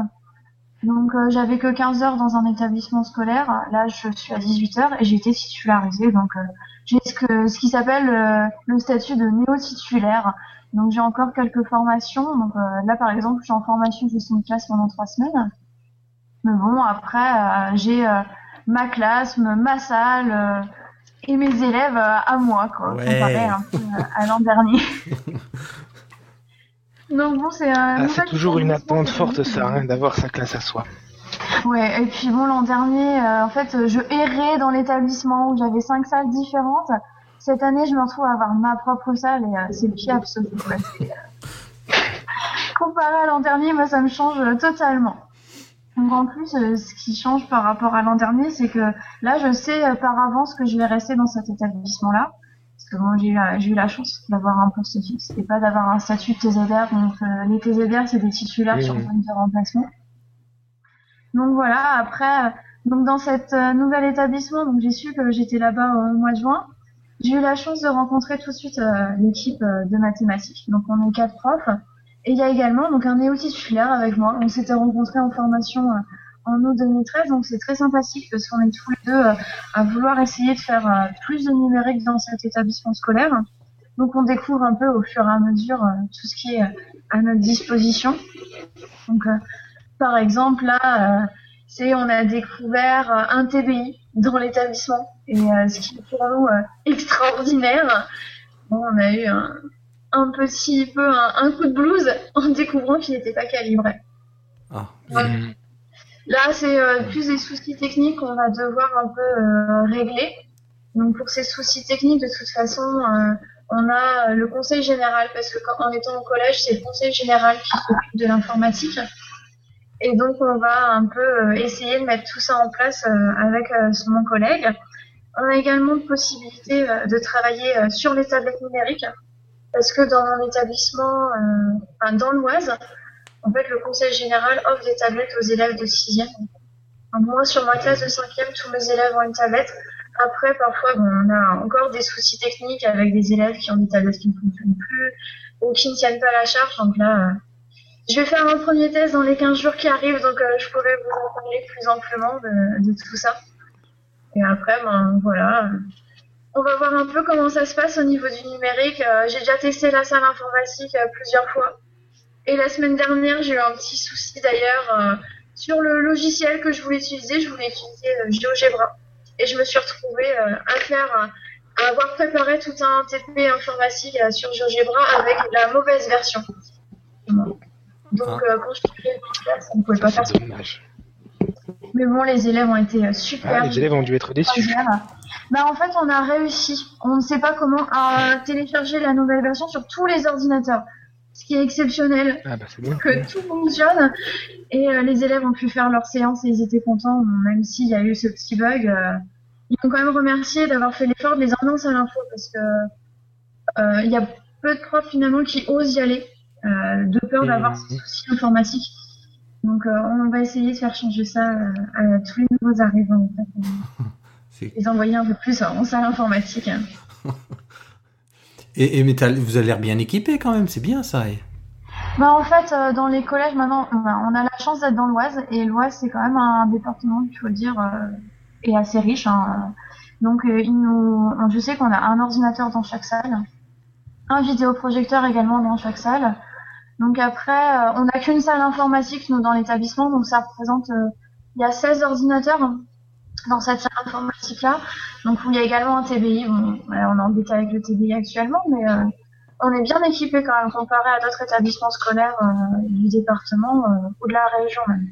Speaker 4: Donc euh, j'avais que 15 heures dans un établissement scolaire. Là, je suis à 18 heures et j'ai été titularisée. Donc euh, j'ai ce que ce qui s'appelle euh, le statut de néo-titulaire. Donc j'ai encore quelques formations. Donc euh, là, par exemple, je suis en formation gestion de classe pendant trois semaines. Mais bon, après, euh, j'ai euh, ma classe, ma salle euh, et mes élèves euh, à moi, quoi,
Speaker 1: Ouais.
Speaker 4: comparé un peu euh, à l'an dernier. Donc bon, c'est
Speaker 3: Ah, toujours une attente forte, ça, hein, d'avoir sa classe à soi.
Speaker 4: Ouais, et puis bon, l'an dernier, euh, en fait, je errais dans l'établissement où j'avais cinq salles différentes. Cette année, je me retrouve à avoir ma propre salle et euh, c'est le pied absolu. Comparé à l'an dernier, moi, ça me change totalement. Donc en plus, euh, ce qui change par rapport à l'an dernier, c'est que là, je sais euh, par avance que je vais rester dans cet établissement-là. Parce que bon, j'ai eu, la- j'ai eu la chance d'avoir un poste fixe et pas d'avoir un statut de TZR. Donc euh, les TZR, c'est des titulaires
Speaker 3: Oui,
Speaker 4: sur
Speaker 3: oui.
Speaker 4: de remplacement. Donc voilà, après, euh, donc dans cet euh, nouvel établissement, donc j'ai su que j'étais là-bas euh, au mois de juin. J'ai eu la chance de rencontrer tout de suite euh, l'équipe euh, de mathématiques. Donc on est quatre profs. Et il y a également donc un néo-titulaire avec moi. On s'était rencontrés en formation euh, en août 2013, donc c'est très sympathique parce qu'on est tous les deux euh, à vouloir essayer de faire euh, plus de numérique dans cet établissement scolaire. Donc on découvre un peu au fur et à mesure tout ce qui est à notre disposition. Donc par exemple là, c'est on a découvert un TBI dans l'établissement et ce qui est pour nous extraordinaire. Bon, on a eu un, un petit peu un, un coup de blues en découvrant qu'il n'était pas calibré.
Speaker 1: Ah.
Speaker 4: Là, c'est euh, plus des soucis techniques qu'on va devoir un peu euh, régler. Donc pour ces soucis techniques, de toute façon, euh, on a le conseil général, parce que quand, en étant au collège, c'est le conseil général qui s'occupe de l'informatique. Et donc on va un peu essayer de mettre tout ça en place avec mon collègue. On a également de possibilités euh, de travailler sur les tablettes numériques, parce que dans mon établissement, euh, enfin, dans l'Oise, en fait, le conseil général offre des tablettes aux élèves de 6e. Moi, sur ma classe de 5e, tous mes élèves ont une tablette. Après, parfois, bon, on a encore des soucis techniques avec des élèves qui ont des tablettes qui ne fonctionnent plus ou qui ne tiennent pas la charge. Donc là, euh, je vais faire un premier test dans les 15 jours qui arrivent, donc euh, je pourrai vous en parler plus amplement de, de tout ça. Et après, ben voilà. On va voir un peu comment ça se passe au niveau du numérique. Euh, J'ai déjà testé la salle informatique euh, plusieurs fois. Et la semaine dernière, j'ai eu un petit souci d'ailleurs euh, sur le logiciel que je voulais utiliser. Je voulais utiliser GeoGebra. Et je me suis retrouvée à faire, à avoir préparé tout un TP informatique sur GeoGebra avec la mauvaise version. Donc
Speaker 1: Ah.
Speaker 4: quand je suis ne pouvait pas faire
Speaker 3: dommage.
Speaker 4: Mais bon, les élèves ont été euh, super.
Speaker 3: Ah, les élèves ont dû être déçus.
Speaker 4: Bah en fait on a réussi. On ne sait pas comment à télécharger la nouvelle version sur tous les ordinateurs. Ce qui est exceptionnel,
Speaker 3: Ah bah
Speaker 4: que tout fonctionne. Et euh, les élèves ont pu faire leur séance et ils étaient contents, même s'il y a eu ce petit bug. euh, ils m'ont quand même remercié d'avoir fait l'effort de les annoncer à l'info parce que euh, il y a peu de profs finalement qui osent y aller de peur d'avoir
Speaker 3: Mhm.
Speaker 4: ces soucis informatiques. Donc euh, on va essayer de faire changer ça euh, à tous les nouveaux arrivants. En fait
Speaker 1: c'est-
Speaker 4: les envoyer un peu plus en salle informatique. hein.
Speaker 1: Et, et mais t'as- vous avez l'air bien équipé quand même, c'est bien ça. et-
Speaker 4: Bah, en fait, euh, dans les collèges, maintenant, bah, on a la chance d'être dans l'Oise, et l'Oise, c'est quand même un département, il faut le dire, euh, est assez riche. hein. Donc, euh, nous, je sais qu'on a un ordinateur dans chaque salle, un vidéoprojecteur également dans chaque salle. Donc après, euh, on n'a qu'une salle informatique, nous, dans l'établissement, donc ça représente, euh, il y a 16 ordinateurs dans cette salle informatique-là. Donc, où il y a également un TBI. Bon, voilà, on est en détail avec le TBI actuellement, mais euh, on est bien équipé quand même comparé à d'autres établissements scolaires euh, du département euh, ou de la région même.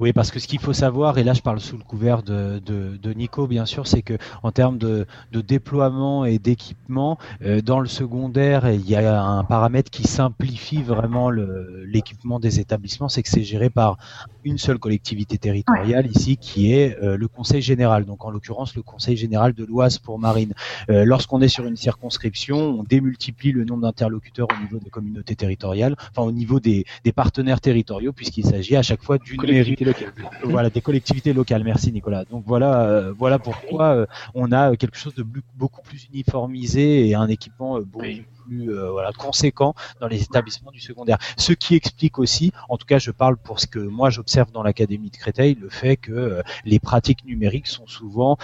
Speaker 2: Oui, parce que ce qu'il faut savoir, et là je parle sous le couvert de, de, de Nico, bien sûr, c'est que en termes de, de déploiement et d'équipement, euh, dans le secondaire, il y a un paramètre qui simplifie vraiment le- l'équipement des établissements, c'est que c'est géré par une seule collectivité territoriale ici, qui est euh, le Conseil général. Donc en l'occurrence, le Conseil général de l'Oise pour Marine. Euh, Lorsqu'on est sur une circonscription, on démultiplie le nombre d'interlocuteurs au niveau des communautés territoriales, enfin au niveau des, des partenaires territoriaux, puisqu'il s'agit à chaque fois du numérique. Collectivités locales. Voilà, des collectivités locales. Merci Nicolas. Donc voilà, euh, voilà pourquoi euh, on a quelque chose de beaucoup plus uniformisé et un équipement euh, beaucoup
Speaker 3: Oui.
Speaker 2: plus euh, voilà conséquent dans les établissements du secondaire. Ce qui explique aussi, en tout cas, je parle pour ce que moi j'observe dans l'académie de Créteil, le fait que euh, les pratiques numériques sont souvent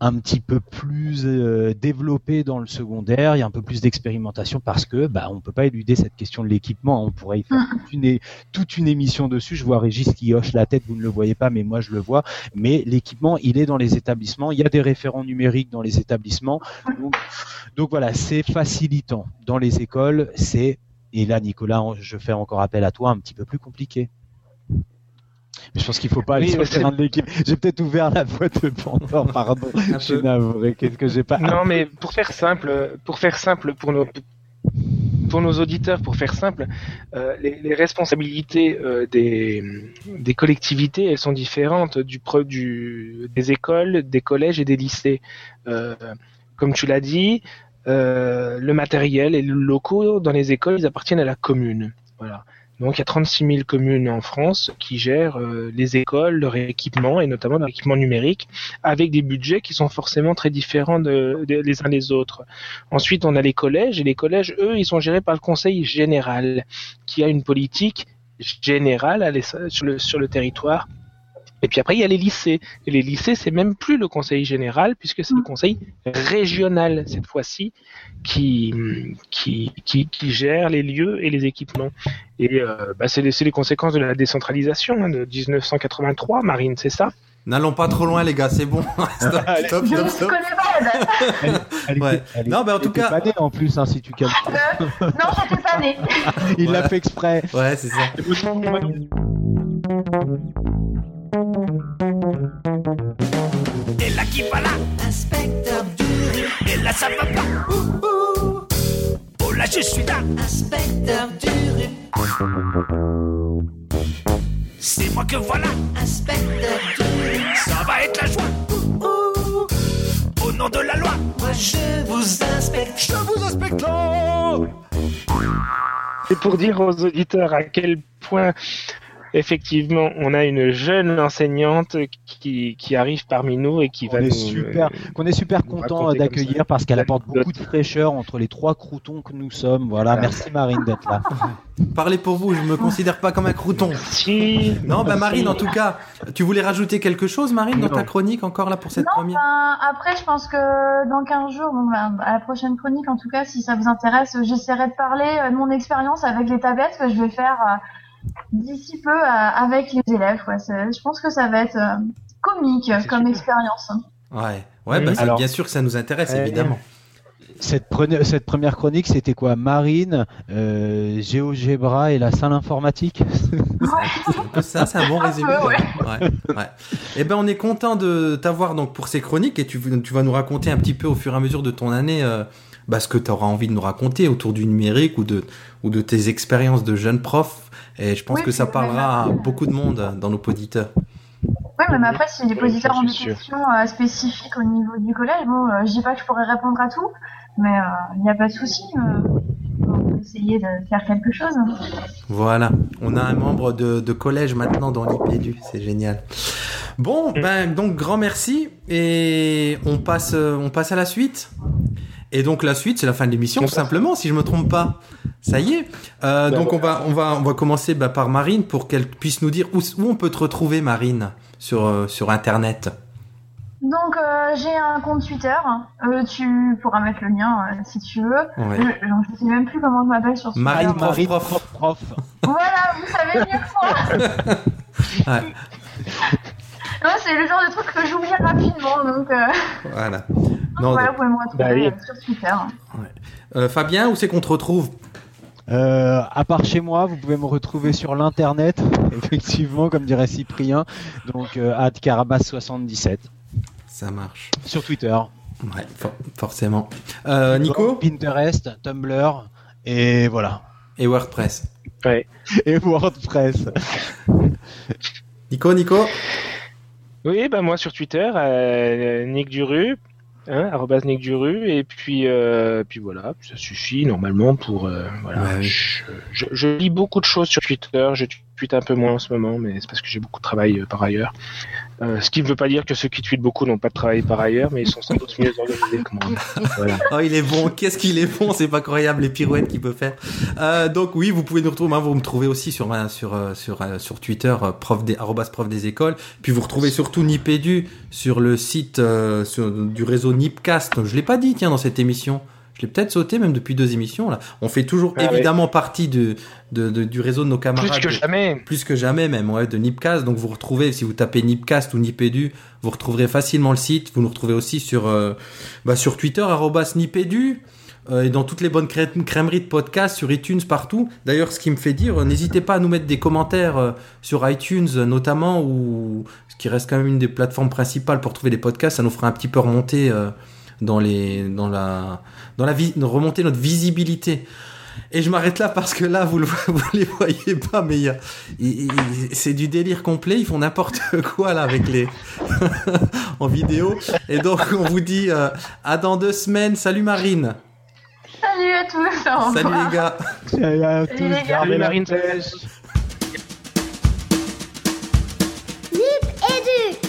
Speaker 2: un petit peu plus euh, développées dans le secondaire, il y a un peu plus d'expérimentation parce que bah on peut pas éluder cette question de l'équipement, on pourrait y faire toute une, toute une émission dessus. Je vois Régis qui hoche la tête, vous ne le voyez pas, mais moi je le vois. Mais l'équipement, il est dans les établissements, il y a des référents numériques dans les établissements. Donc, donc voilà, c'est facilitant. Dans les écoles, c'est et là Nicolas, je fais encore appel à toi, un petit peu plus compliqué. Mais je pense qu'il faut pas aller
Speaker 3: Oui,
Speaker 2: sur le terrain de l'équipe. J'ai peut-être ouvert la boîte de Pandore, pardon. Je suis navré, qu'est-ce que j'ai pas.
Speaker 3: Non, mais pour faire simple, pour faire simple pour nos pour nos auditeurs, pour faire simple, euh, les, les responsabilités euh, des, des collectivités, elles sont différentes du, du des écoles, des collèges et des lycées. Euh, comme tu l'as dit, le matériel et les locaux dans les écoles, ils appartiennent à la commune. Voilà. Donc il y a 36 000 communes en France qui gèrent euh, les écoles, leur équipement et notamment leur équipement numérique avec des budgets qui sont forcément très différents les uns des autres. Ensuite, on a les collèges, et les collèges, eux, ils sont gérés par le conseil général, qui a une politique générale sur le, sur le territoire. Et puis après, il y a les lycées. Et les lycées, c'est même plus le conseil général, puisque c'est le conseil régional, cette fois-ci, qui, qui, qui, qui gère les lieux et les équipements. Et euh, bah, c'est les, c'est les conséquences de la décentralisation hein, de 1983, Marine, c'est ça?
Speaker 1: N'allons pas trop loin, les gars, c'est bon. stop, stop,
Speaker 4: Je
Speaker 1: stop,
Speaker 4: ne
Speaker 1: stop.
Speaker 4: connais pas la date.
Speaker 2: Elle
Speaker 1: Ouais.
Speaker 2: était- elle
Speaker 1: Non, mais en tout cas-
Speaker 2: pas née, en plus, hein, si tu calcules.
Speaker 4: Non, j'étais pas née.
Speaker 2: Il l'a fait exprès.
Speaker 1: Ouais, c'est ça.
Speaker 7: Et là qui va là? Inspecteur du Et là ça va pas Ouh, ouh. Oh là je suis là. Inspecteur du C'est moi que voilà. Inspecteur du Ça va être la joie. Ouh, ouh. Au nom de la loi. Moi je vous inspecte. Je vous inspecte. Là
Speaker 3: Et pour dire aux auditeurs à quel point, effectivement, on a une jeune enseignante qui, qui arrive parmi nous et qui
Speaker 2: On
Speaker 3: va
Speaker 2: est
Speaker 3: nous,
Speaker 2: super, qu'on est super content d'accueillir parce qu'elle apporte beaucoup de fraîcheur entre les trois croutons que nous sommes. Voilà,
Speaker 3: Voilà.
Speaker 2: merci Marine d'être là.
Speaker 1: Parlez pour vous, je me considère pas comme un crouton.
Speaker 3: Si.
Speaker 1: Non, bah Marine, en tout cas, tu voulais rajouter quelque chose, Marine, dans
Speaker 3: Non.
Speaker 1: ta chronique encore là pour cette
Speaker 4: Non,
Speaker 1: première?
Speaker 4: ben, après, je pense que dans 15 jours, bon, ben, à la prochaine chronique, en tout cas, si ça vous intéresse, j'essaierai de parler euh, de mon expérience avec les tablettes que je vais faire euh, d'ici peu avec les élèves. Ouais. Je pense que ça va être euh, comique comme
Speaker 3: super.
Speaker 4: expérience.
Speaker 1: Ouais, ouais, bah,
Speaker 2: Alors-
Speaker 1: bien sûr que ça nous intéresse,
Speaker 2: Euh,
Speaker 1: évidemment.
Speaker 2: Cette, prene- cette première chronique, c'était quoi? Marine, euh, GeoGebra et la salle informatique?
Speaker 1: Que ça, c'est un bon
Speaker 4: Un
Speaker 1: résumé.
Speaker 4: peu, ouais.
Speaker 1: ouais, ouais. Eh ben, on est content de t'avoir donc pour ces chroniques et tu, tu vas nous raconter un petit peu au fur et à mesure de ton année euh, bah, ce que tu auras envie de nous raconter autour du numérique ou de, ou de tes expériences de jeune prof. Et je pense
Speaker 4: Oui,
Speaker 1: que ça parlera à beaucoup de monde euh, dans nos auditeurs.
Speaker 4: Oui, même après, si les
Speaker 3: Oui,
Speaker 4: auditeurs ont des questions euh, spécifiques au niveau du collège, bon, euh, je dis pas que je pourrais répondre à tout, mais il n'y a pas de souci. euh, on peut essayer de faire quelque chose.
Speaker 1: Voilà, on a un membre de, de collège maintenant dans l'IPDU, c'est génial. Bon, ben donc grand merci et on passe, euh, on passe à la suite. Et donc la suite, c'est la fin de l'émission,
Speaker 3: On
Speaker 1: tout simplement, si je me trompe pas. Ça y est. Euh,
Speaker 3: Ben
Speaker 1: donc on va, on va, on va commencer bah, par Marine pour qu'elle puisse nous dire où, où on peut te retrouver, Marine, sur euh, sur Internet.
Speaker 4: Donc, euh, j'ai un compte Twitter. Euh, tu pourras mettre le lien euh, si tu veux.
Speaker 1: Ouais.
Speaker 4: Je, je sais même plus comment je m'appelle sur Twitter.
Speaker 1: Marine prof,
Speaker 2: Marine,
Speaker 1: prof.
Speaker 2: prof, prof.
Speaker 4: Voilà, vous savez mieux que moi.
Speaker 1: Ouais,
Speaker 4: c'est le genre de truc que j'oublie rapidement. Donc, euh,
Speaker 1: voilà.
Speaker 4: Donc
Speaker 1: Non,
Speaker 4: vous pouvez me retrouver
Speaker 3: Bah oui.
Speaker 4: sur Twitter.
Speaker 1: euh, Fabien, où c'est qu'on te retrouve?
Speaker 2: Euh, à part chez moi, vous pouvez me retrouver sur l'internet, effectivement, comme dirait Cyprien, donc euh, @carabas77
Speaker 1: Ça marche.
Speaker 2: sur Twitter.
Speaker 1: Ouais, for- forcément. Euh, Nico?
Speaker 2: Pinterest, Tumblr et voilà.
Speaker 1: et WordPress.
Speaker 3: Ouais.
Speaker 2: Et WordPress.
Speaker 1: Nico, Nico?
Speaker 3: Oui, bah moi sur Twitter, euh, Nick Duru. Hein, arrobas Nick Duru, et puis, euh, puis voilà, ça suffit normalement pour. euh, voilà.
Speaker 1: Ouais, oui.
Speaker 3: je, je, je lis beaucoup de choses sur Twitter, je tweete un peu moins en ce moment, mais c'est parce que j'ai beaucoup de travail euh, par ailleurs. Euh, ce qui ne veut pas dire que ceux qui tweetent beaucoup n'ont pas de travail par ailleurs, mais ils sont sans doute mieux organisés que moi. Voilà.
Speaker 1: Oh, il est bon. Qu'est-ce qu'il est bon? C'est pas croyable les pirouettes qu'il peut faire. Euh, donc oui, vous pouvez nous retrouver. Moi, vous me trouvez aussi sur euh, sur euh, sur sur Twitter prof des prof des écoles. Puis vous retrouvez surtout Nipédu sur le site sur- du réseau Nipcast. Je l'ai pas dit tiens dans cette émission. Je l'ai peut-être sauté même depuis deux émissions là. On fait toujours
Speaker 3: Ah,
Speaker 1: évidemment partie de, de, de- du réseau de nos camarades.
Speaker 3: Plus que jamais.
Speaker 1: plus que jamais même ouais, de Nipcast donc vous retrouvez si vous tapez Nipcast ou Nipedu vous retrouverez facilement le site vous nous retrouvez aussi sur euh, bah, sur Twitter arrobas Nipedu euh, et dans toutes les bonnes crè- crèmeries de podcasts sur iTunes partout d'ailleurs ce qui me fait dire euh, n'hésitez pas à nous mettre des commentaires euh, sur iTunes euh, notamment ou ce qui reste quand même une des plateformes principales pour trouver des podcasts ça nous fera un petit peu remonter euh, dans les dans la dans la vie remonter notre visibilité et je m'arrête là parce que là, vous le vous les voyez pas, mais il y a, il- c'est du délire complet. Ils font n'importe quoi là avec les en vidéo. Et donc on vous dit euh, à dans deux semaines. Salut Marine.
Speaker 4: Salut à tous. au
Speaker 1: Salut les gars.
Speaker 2: Salut à tous,
Speaker 4: les gars.
Speaker 2: gardez
Speaker 3: Salut Marine.
Speaker 5: Nip et du.